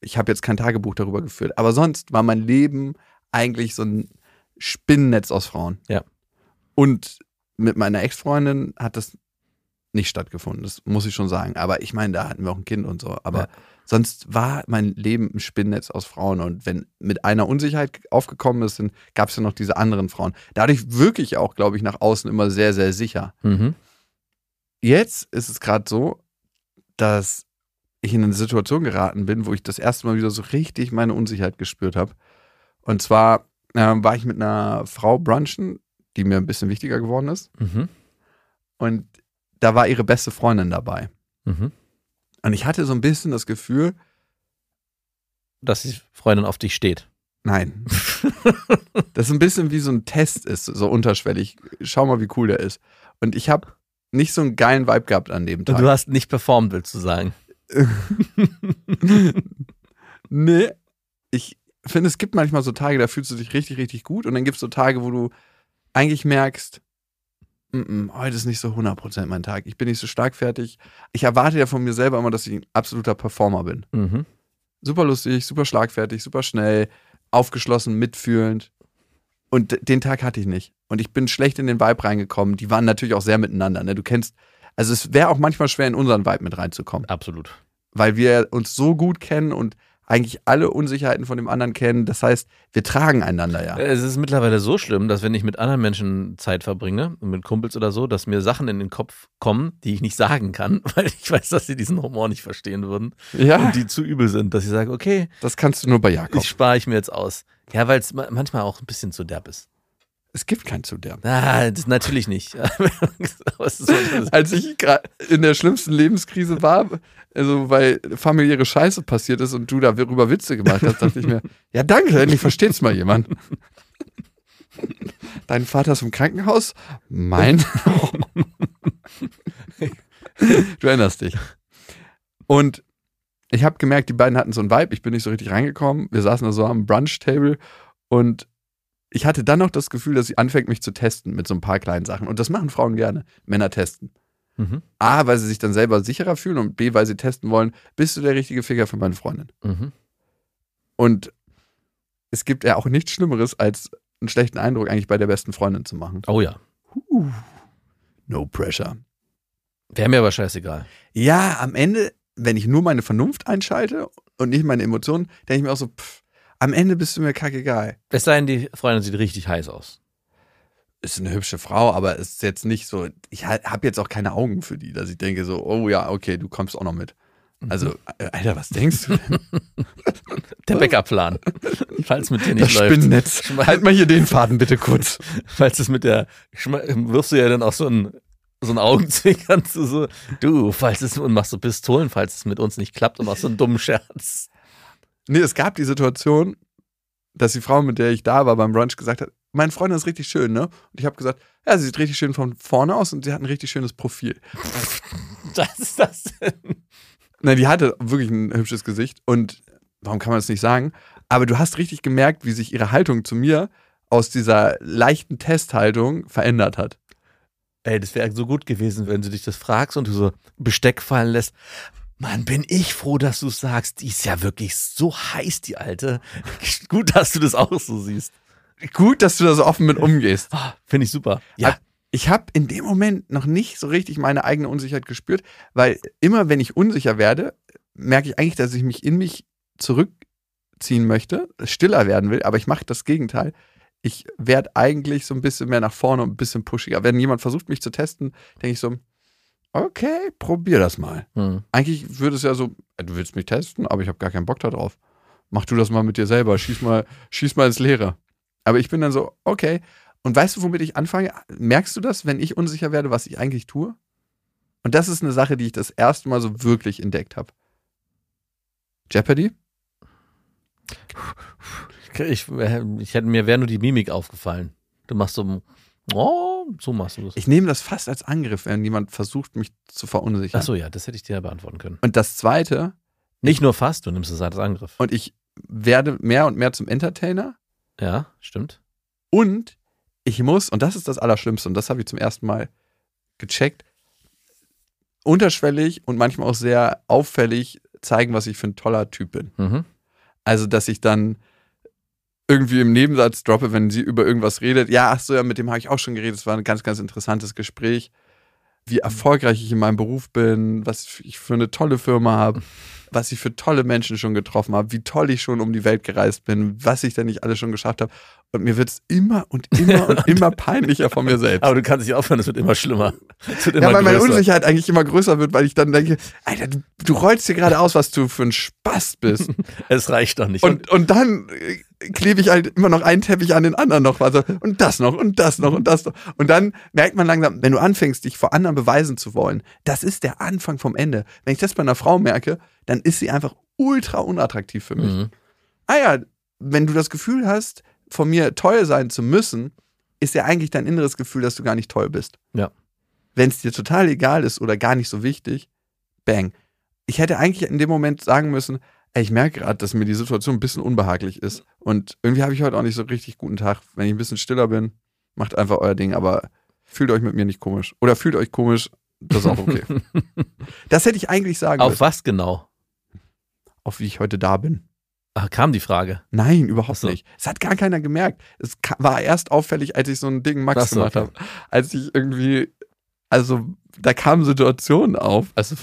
Ich habe jetzt kein Tagebuch darüber geführt. Aber sonst war mein Leben eigentlich so ein Spinnennetz aus Frauen. Ja. Und mit meiner Ex-Freundin hat das nicht stattgefunden. Das muss ich schon sagen. Aber ich meine, da hatten wir auch ein Kind und so. Aber Ja. sonst war mein Leben ein Spinnennetz aus Frauen. Und wenn mit einer Unsicherheit aufgekommen ist, dann gab es ja noch diese anderen Frauen. Dadurch wirklich auch, glaube ich, nach außen immer sehr, sehr sicher. Mhm. Jetzt ist es gerade so, dass ich in eine Situation geraten bin, wo ich das erste Mal wieder so richtig meine Unsicherheit gespürt habe. Und zwar ähm, war ich mit einer Frau brunchen, die mir ein bisschen wichtiger geworden ist. Mhm. Und da war ihre beste Freundin dabei. Mhm. Und ich hatte so ein bisschen das Gefühl, Dass die Freundin auf dich steht. nein. das ist ein bisschen wie so ein Test ist, so unterschwellig. Schau mal, wie cool der ist. Und ich habe nicht so einen geilen Vibe gehabt an dem Und Tag. du hast nicht performt, willst du sagen. nee, ich finde, es gibt manchmal so Tage, da fühlst du dich richtig, richtig gut. Und dann gibt es so Tage, wo du eigentlich merkst, "Mm, mm, heute ist nicht so 100% mein Tag. Ich bin nicht so stark fertig. Ich erwarte ja von mir selber immer, dass ich ein absoluter Performer bin. Mhm. Super lustig, super schlagfertig, super schnell, aufgeschlossen, mitfühlend. Und den Tag hatte ich nicht. Und ich bin schlecht in den Vibe reingekommen. Die waren natürlich auch sehr miteinander. Ne? Du kennst, also es wäre auch manchmal schwer, in unseren Vibe mit reinzukommen Absolut. weil wir uns so gut kennen und eigentlich alle Unsicherheiten von dem anderen kennen. Das heißt, wir tragen einander ja. Es ist mittlerweile so schlimm, dass wenn ich mit anderen Menschen Zeit verbringe, mit Kumpels oder so, dass mir Sachen in den Kopf kommen, die ich nicht sagen kann, weil ich weiß, dass sie diesen Humor nicht verstehen würden Ja, und die zu übel sind, dass ich sage, okay, das kannst du nur bei Jakob. ich spare ich mir jetzt aus. Ja, weil es ma- manchmal auch ein bisschen zu derb ist. Es gibt kein zu der. Ah, das natürlich nicht. Es Als ich in der schlimmsten Lebenskrise war, also weil familiäre Scheiße passiert ist und du darüber Witze gemacht hast, dachte ich mir, ja danke, endlich versteht's mal jemand. Dein Vater ist im Krankenhaus? Mein? du erinnerst dich. Und ich habe gemerkt, die beiden hatten so einen Vibe. Ich bin nicht so richtig reingekommen. Wir saßen da so am Brunch-Table und ich hatte dann noch das Gefühl, dass sie anfängt, mich zu testen mit so ein paar kleinen Sachen. Und das machen Frauen gerne. Männer testen. Mhm. A, weil sie sich dann selber sicherer fühlen und B, weil sie testen wollen, bist du der richtige Ficker für meine Freundin. Mhm. Und es gibt ja auch nichts Schlimmeres, als einen schlechten Eindruck eigentlich bei der besten Freundin zu machen. Oh ja. No pressure. Wäre mir aber scheißegal. Ja, am Ende, wenn ich nur meine Vernunft einschalte und nicht meine Emotionen, denke ich mir auch so, pff, am Ende bist du mir kackegal. Es sei denn, die Freundin sieht richtig heiß aus. Ist eine hübsche Frau, aber es ist jetzt nicht so, ich habe jetzt auch keine Augen für die, dass ich denke so, oh ja, okay, du kommst auch noch mit. Also, äh, Alter, was denkst du denn? Der Backup-Plan. Falls mit dir Das nicht läuft. Spinnennetz. Halt mal hier den Faden bitte kurz. Falls es mit der, wirfst du ja dann auch so ein, so ein Augenzwinkern zu so, du, falls es, und machst so Pistolen, falls es mit uns nicht klappt und machst so einen dummen Scherz. Nee, es gab die Situation, dass die Frau, mit der ich da war beim Brunch, gesagt hat, meine Freundin ist richtig schön, ne? Und ich habe gesagt, ja, sie sieht richtig schön von vorne aus und sie hat ein richtig schönes Profil. Was ist das denn? Na, die hatte wirklich ein hübsches Gesicht und warum kann man das nicht sagen? Aber du hast richtig gemerkt, wie sich ihre Haltung zu mir aus dieser leichten Testhaltung verändert hat. Ey, das wäre so gut gewesen, wenn du dich das fragst und du so Besteck fallen lässt. Mann, bin ich froh, dass du sagst, die ist ja wirklich so heiß, die Alte. Gut, dass du das auch so siehst. Gut, dass du da so offen mit umgehst. Ah, Finde ich super. Ja, Ich habe in dem Moment noch nicht so richtig meine eigene Unsicherheit gespürt, weil immer wenn ich unsicher werde, merke ich eigentlich, dass ich mich in mich zurückziehen möchte, stiller werden will, aber ich mache das Gegenteil. Ich werde eigentlich so ein bisschen mehr nach vorne und ein bisschen pushiger. Wenn jemand versucht, mich zu testen, denke ich so, okay, probier das mal. hm. Eigentlich würde es ja so, äh, du willst mich testen, aber ich habe gar keinen Bock darauf. Mach du das mal mit dir selber, schieß mal, schieß mal ins Leere. Aber ich bin dann so, okay. Und weißt du, womit ich anfange? Merkst du das, wenn ich unsicher werde, was ich eigentlich tue? Und das ist eine Sache, die ich das erste Mal so wirklich entdeckt habe. Jeopardy? ich, äh, ich hätte mir wäre nur die Mimik aufgefallen. Du machst so, oh, so machst du das. Ich nehme das fast als Angriff, wenn jemand versucht, mich zu verunsichern. Achso, ja, das hätte ich dir beantworten können. Und das Zweite, Nicht nur fast, du nimmst es als Angriff. und ich werde mehr und mehr zum Entertainer Ja, stimmt. Und ich muss, und das ist das Allerschlimmste, und das habe ich zum ersten Mal gecheckt, unterschwellig und manchmal auch sehr auffällig zeigen, was ich für ein toller Typ bin. Mhm. Also, dass ich dann irgendwie im Nebensatz droppe, wenn sie über irgendwas redet. Ja, ach so, ja, mit dem habe ich auch schon geredet. Es war ein ganz, ganz interessantes Gespräch. Wie erfolgreich ich in meinem Beruf bin, was ich für eine tolle Firma habe, was ich für tolle Menschen schon getroffen habe, wie toll ich schon um die Welt gereist bin, was ich denn nicht alles schon geschafft habe. Und mir wird es immer und immer und immer peinlicher von mir selbst. Aber du kannst nicht aufhören, es wird immer schlimmer. Wird Ja, immer weil meine größer. Unsicherheit eigentlich immer größer wird, weil ich dann denke, Alter, du, du rollst dir gerade aus, was du für ein Spaß bist. Es reicht doch nicht. Und, und dann äh, klebe ich halt immer noch einen Teppich an den anderen noch. Also, und das noch und das noch und das noch. Und dann merkt man langsam, wenn du anfängst, dich vor anderen beweisen zu wollen, das ist der Anfang vom Ende. Wenn ich das bei einer Frau merke, dann ist sie einfach ultra unattraktiv für mich. Mhm. Ah ja, wenn du das Gefühl hast, von mir toll sein zu müssen, ist ja eigentlich dein inneres Gefühl, dass du gar nicht toll bist. Ja. Wenn es dir total egal ist oder gar nicht so wichtig, bang. Ich hätte eigentlich in dem Moment sagen müssen, ich merke gerade, dass mir die Situation ein bisschen unbehaglich ist. Und irgendwie habe ich heute auch nicht so richtig guten Tag. Wenn ich ein bisschen stiller bin, macht einfach euer Ding, aber fühlt euch mit mir nicht komisch. Oder fühlt euch komisch, das ist auch okay. das hätte ich eigentlich sagen Auf müssen, was genau? auf wie ich heute da bin. Ach, kam die Frage. Nein, überhaupt so. nicht. Es hat gar keiner gemerkt. Es war erst auffällig, als ich so ein Ding Max so, gemacht okay. habe. Als ich irgendwie, also da kamen Situationen auf. Also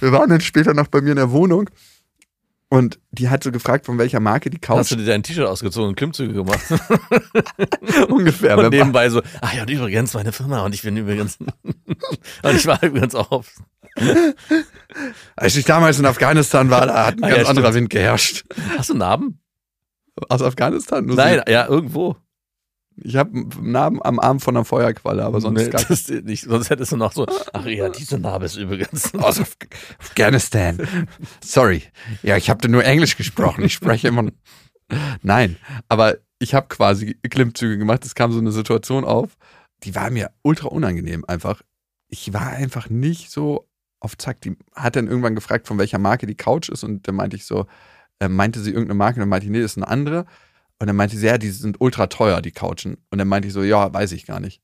wir waren dann später noch bei mir in der Wohnung und die hat so gefragt, von welcher Marke die Hast Couch du dir dein T-Shirt ausgezogen und Klimmzüge gemacht? ungefähr. und nebenbei so, ach ja, und übrigens meine Firma und ich bin übrigens, und ich war übrigens auch auf, Als ich damals in Afghanistan war, da hat ein Ah, ganz ja, anderer. Wind geherrscht. hast du Narben? Aus Afghanistan? Nein, ja, irgendwo. Ich habe einen Namen am Arm von einer Feuerqualle, aber sonst Nee, gar das nicht, sonst hättest du noch so, ach ja, diese Narbe ist übrigens. aus Af Afghanistan. Sorry. Ja, ich habe nur Englisch gesprochen. Ich spreche immer. Nein, aber ich habe quasi Klimmzüge gemacht. Es kam so eine Situation auf, die war mir ultra unangenehm einfach. Ich war einfach nicht so auf Zack. Die hat dann irgendwann gefragt, von welcher Marke die Couch ist und dann meinte ich so, äh, meinte sie irgendeine Marke und dann meinte ich, nee, das ist eine andere. Und dann meinte sie, ja, die sind ultra teuer, die Couchen. Und dann meinte ich so, ja, weiß ich gar nicht.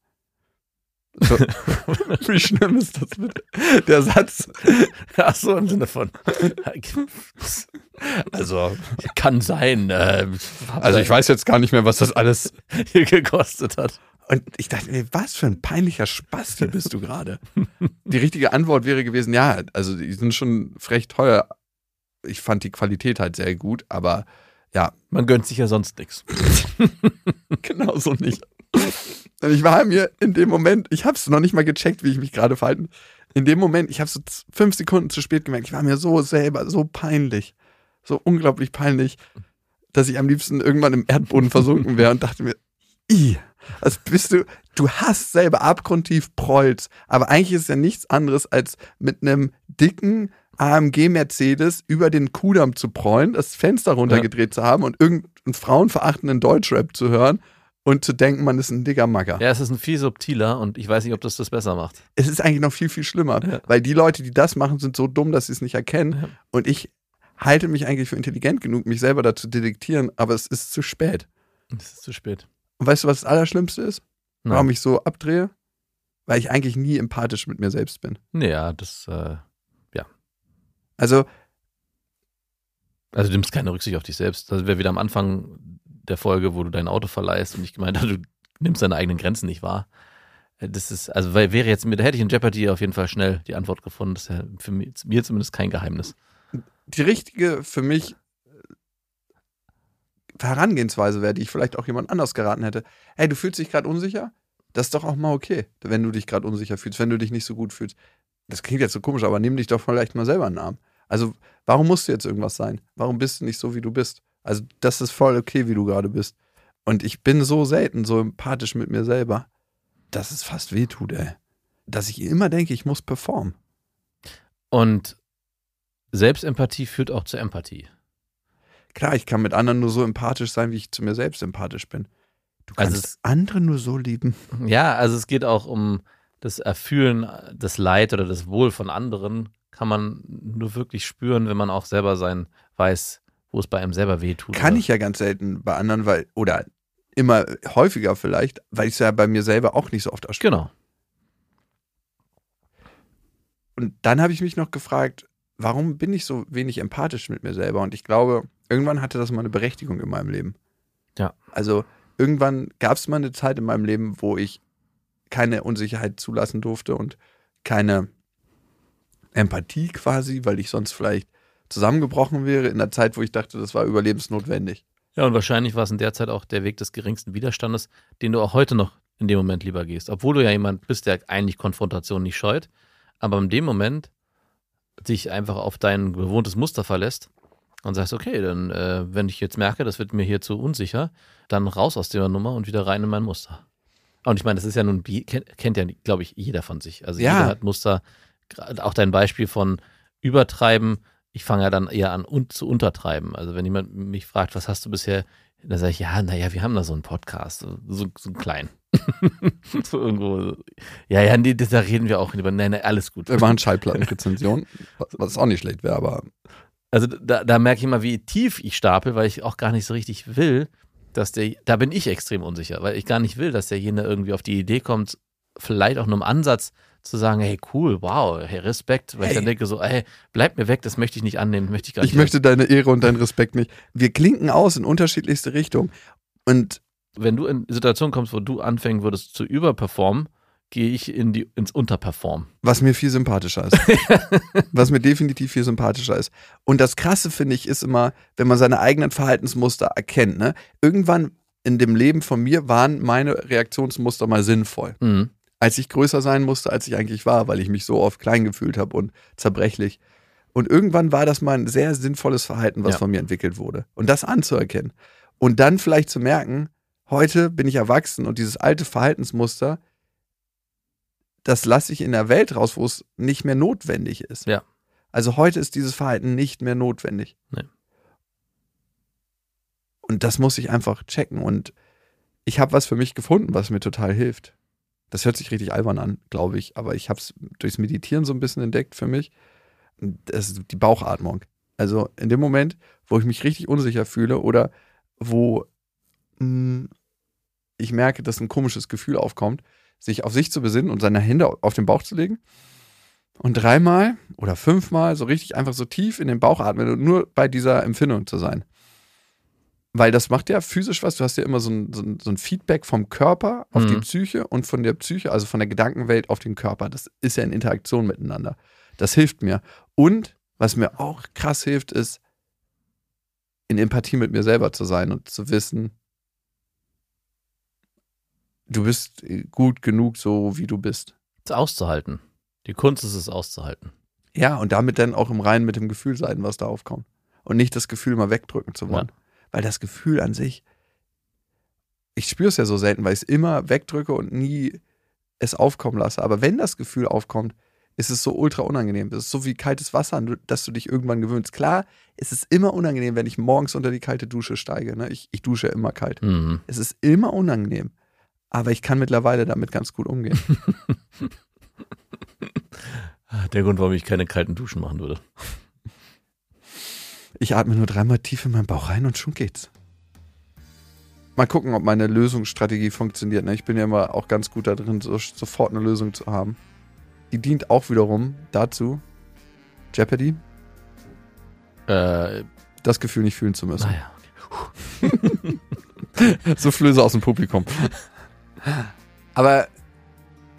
So, wie schlimm ist das bitte? Der Satz, Ach so, im Sinne von. Also, kann sein. Äh, Also ich weiß jetzt gar nicht mehr, was das alles. hier gekostet hat. Und ich dachte mir, was für ein peinlicher Spasti bist du gerade? Die richtige Antwort wäre gewesen, ja, also die sind schon frech teuer. Ich fand die Qualität halt sehr gut, aber ja, Man gönnt sich ja sonst nichts. genau so nicht. Und ich war mir in dem Moment, ich habe es noch nicht mal gecheckt, wie ich mich gerade verhalten. In dem Moment, ich habe so fünf Sekunden zu spät gemerkt, ich war mir so selber so peinlich, so unglaublich peinlich, dass ich am liebsten irgendwann im Erdboden versunken wäre und dachte mir, i, also bist du, du hast selber abgrundtief Prolls, aber eigentlich ist es ja nichts anderes als mit einem dicken AMG Mercedes über den Kudamm zu prollen, das Fenster runtergedreht zu haben und irgendeinen frauenverachtenden Deutschrap zu hören und zu denken, man ist ein dicker Magger. Ja, es ist ein viel subtiler und ich weiß nicht, ob das das besser macht. Es ist eigentlich noch viel, viel schlimmer, Ja. weil die Leute, die das machen, sind so dumm, dass sie es nicht erkennen. Ja. Und ich halte mich eigentlich für intelligent genug, mich selber dazu detektieren, aber es ist zu spät. Es ist zu spät. Und weißt du, was das Allerschlimmste ist? Warum Nein. ich so abdrehe? Weil ich eigentlich nie empathisch mit mir selbst bin. Nee, ja, das, äh, Also, also du nimmst keine Rücksicht auf dich selbst. Das wäre wieder am Anfang der Folge, wo du dein Auto verleihst und ich gemeint habe, du nimmst deine eigenen Grenzen nicht wahr. Äh, Das ist, also wäre jetzt da hätte ich in Jeopardy auf jeden Fall schnell die Antwort gefunden. Das ist ja für mich, mir zumindest kein Geheimnis. die richtige für mich äh, Herangehensweise wäre, die ich vielleicht auch jemand anders geraten hätte. Hey, du fühlst dich gerade unsicher? Das ist doch auch mal okay, wenn du dich gerade unsicher fühlst, wenn du dich nicht so gut fühlst. Das klingt jetzt so komisch, aber nimm dich doch vielleicht mal selber einen Arm. Also, warum musst du jetzt irgendwas sein? Warum bist du nicht so, wie du bist? Also, das ist voll okay, wie du gerade bist. Und ich bin so selten so empathisch mit mir selber, dass es fast wehtut, ey. Dass ich immer denke, ich muss performen. Und Selbstempathie führt auch zur Empathie. Klar, ich kann mit anderen nur so empathisch sein, wie ich zu mir selbst empathisch bin. Du Also kannst es- andere nur so lieben. Ja, also es geht auch um das Erfühlen, das Leid oder das Wohl von anderen, kann man nur wirklich spüren, wenn man auch selber sein weiß, wo es bei einem selber wehtut. Kann oder? ich ja ganz selten bei anderen, weil, oder immer häufiger vielleicht, weil ich es ja bei mir selber auch nicht so oft erspüre. Genau. Und dann habe ich mich noch gefragt, warum bin ich so wenig empathisch mit mir selber? Und ich glaube, irgendwann hatte das mal eine Berechtigung in meinem Leben. Ja. Also irgendwann gab es mal eine Zeit in meinem Leben, wo ich keine Unsicherheit zulassen durfte und keine Empathie quasi, weil ich sonst vielleicht zusammengebrochen wäre in der Zeit, wo ich dachte, das war überlebensnotwendig. Ja, und wahrscheinlich war es in der Zeit auch der Weg des geringsten Widerstandes, den du auch heute noch in dem Moment lieber gehst. Obwohl du ja jemand bist, der eigentlich Konfrontation nicht scheut, aber in dem Moment dich einfach auf dein gewohntes Muster verlässt und sagst, okay, dann, äh, wenn ich jetzt merke, das wird mir hier zu unsicher, dann raus aus der Nummer und wieder rein in mein Muster. Und ich meine, das ist ja nun, kennt, ja, glaube ich, jeder von sich. Also Ja. jeder hat Muster, gerade auch dein Beispiel von Übertreiben, ich fange ja dann eher an un zu untertreiben. Also wenn jemand mich fragt, was hast du bisher, dann sage ich, ja, naja, wir haben da so einen Podcast, so, so, so einen kleinen. so irgendwo. Ja, ja, nee, da reden wir auch über, nein, nein, alles gut. Wir machen Schallplattenrezension, was auch nicht schlecht wäre, aber Also da, da merke ich immer, wie tief ich stapel, weil ich auch gar nicht so richtig will, dass der, da bin ich extrem unsicher, weil ich gar nicht will, dass derjenige irgendwie auf die Idee kommt, vielleicht auch nur im Ansatz zu sagen, hey, cool, wow, hey, Respekt, weil ich Hey. dann denke so, hey, bleib mir weg, das möchte ich nicht annehmen, möchte ich gar nicht. ich möchte deine Ehre und deinen Respekt nicht. Wir klinken aus in unterschiedlichste Richtungen. Und Wenn du in Situationen kommst, wo du anfangen würdest zu überperformen, gehe ich in die, ins Unterperformen. was mir viel sympathischer ist. was mir definitiv viel sympathischer ist. Und das Krasse, finde ich, ist immer, wenn man seine eigenen Verhaltensmuster erkennt. Ne? Irgendwann in dem Leben von mir waren meine Reaktionsmuster mal sinnvoll. Mhm. Als ich größer sein musste, als ich eigentlich war, weil ich mich so oft klein gefühlt habe und zerbrechlich. Und irgendwann war das mal ein sehr sinnvolles Verhalten, was Ja. von mir entwickelt wurde. Und das anzuerkennen. Und dann vielleicht zu merken, heute bin ich erwachsen und dieses alte Verhaltensmuster, das lasse ich in der Welt raus, wo es nicht mehr notwendig ist. Ja. Also heute ist dieses Verhalten nicht mehr notwendig. Nee. Und das muss ich einfach checken. Und ich habe was für mich gefunden, was mir total hilft. Das hört sich richtig albern an, glaube ich, aber ich habe es durchs Meditieren so ein bisschen entdeckt für mich. Das ist die Bauchatmung. Also in dem Moment, wo ich mich richtig unsicher fühle oder wo mh, ich merke, dass ein komisches Gefühl aufkommt, sich auf sich zu besinnen und seine Hände auf den Bauch zu legen und dreimal oder fünfmal so richtig einfach so tief in den Bauch atmen und nur bei dieser Empfindung zu sein. Weil das macht ja physisch was. Du hast ja immer so ein, so ein, so ein Feedback vom Körper auf die Mhm. Psyche und von der Psyche, also von der Gedankenwelt auf den Körper. Das ist ja in Interaktion miteinander. Das hilft mir. Und was mir auch krass hilft, ist, in Empathie mit mir selber zu sein und zu wissen, du bist gut genug, so wie du bist. Es auszuhalten. Die Kunst ist es auszuhalten. Ja, und damit dann auch im Reinen mit dem Gefühl sein, was da aufkommt. Und nicht das Gefühl mal wegdrücken zu wollen. Weil das Gefühl an sich, ich spüre es ja so selten, weil ich es immer wegdrücke und nie es aufkommen lasse. Aber wenn das Gefühl aufkommt, ist es so ultra unangenehm. Das ist so wie kaltes Wasser, an das du dich irgendwann gewöhnst. Klar, es ist immer unangenehm, wenn ich morgens unter die kalte Dusche steige. Ne? Ich, ich dusche immer kalt. Mhm. Es ist immer unangenehm. Aber ich kann mittlerweile damit ganz gut umgehen. Der Grund, warum ich keine kalten Duschen machen würde. Ich atme nur dreimal tief in meinen Bauch rein und schon geht's. Mal gucken, ob meine Lösungsstrategie funktioniert. Ne? Ich bin ja immer auch ganz gut da drin, so, sofort eine Lösung zu haben. Die dient auch wiederum dazu, Jeopardy, Äh, das Gefühl nicht fühlen zu müssen. naja. so Flöße aus dem Publikum. Aber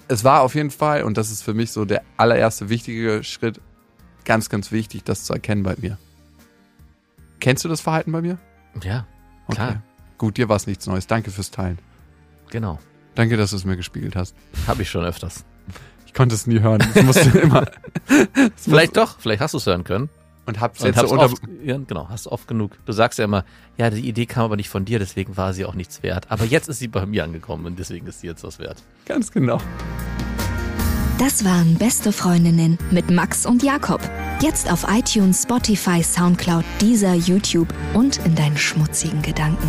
es war auf jeden Fall, und das ist für mich so der allererste wichtige Schritt, ganz, ganz wichtig, das zu erkennen bei mir. Kennst du das Verhalten bei mir? Ja, klar. Gut, dir war es nichts Neues. Danke fürs Teilen. Genau. Danke, dass du es mir gespielt hast. Habe ich schon öfters. Ich konnte es nie hören. Ich musste immer. Vielleicht doch, vielleicht hast du es hören können. Und hab's Und jetzt hab's so unter. oft, ja, genau, hast du oft genug. Du sagst ja immer, ja, die Idee kam aber nicht von dir, deswegen war sie auch nichts wert. Aber jetzt ist sie bei mir angekommen und deswegen ist sie jetzt was wert. Ganz genau. Das waren Beste Freundinnen mit Max und Jakob. Jetzt auf iTunes, Spotify, Soundcloud, dieser YouTube und in deinen schmutzigen Gedanken.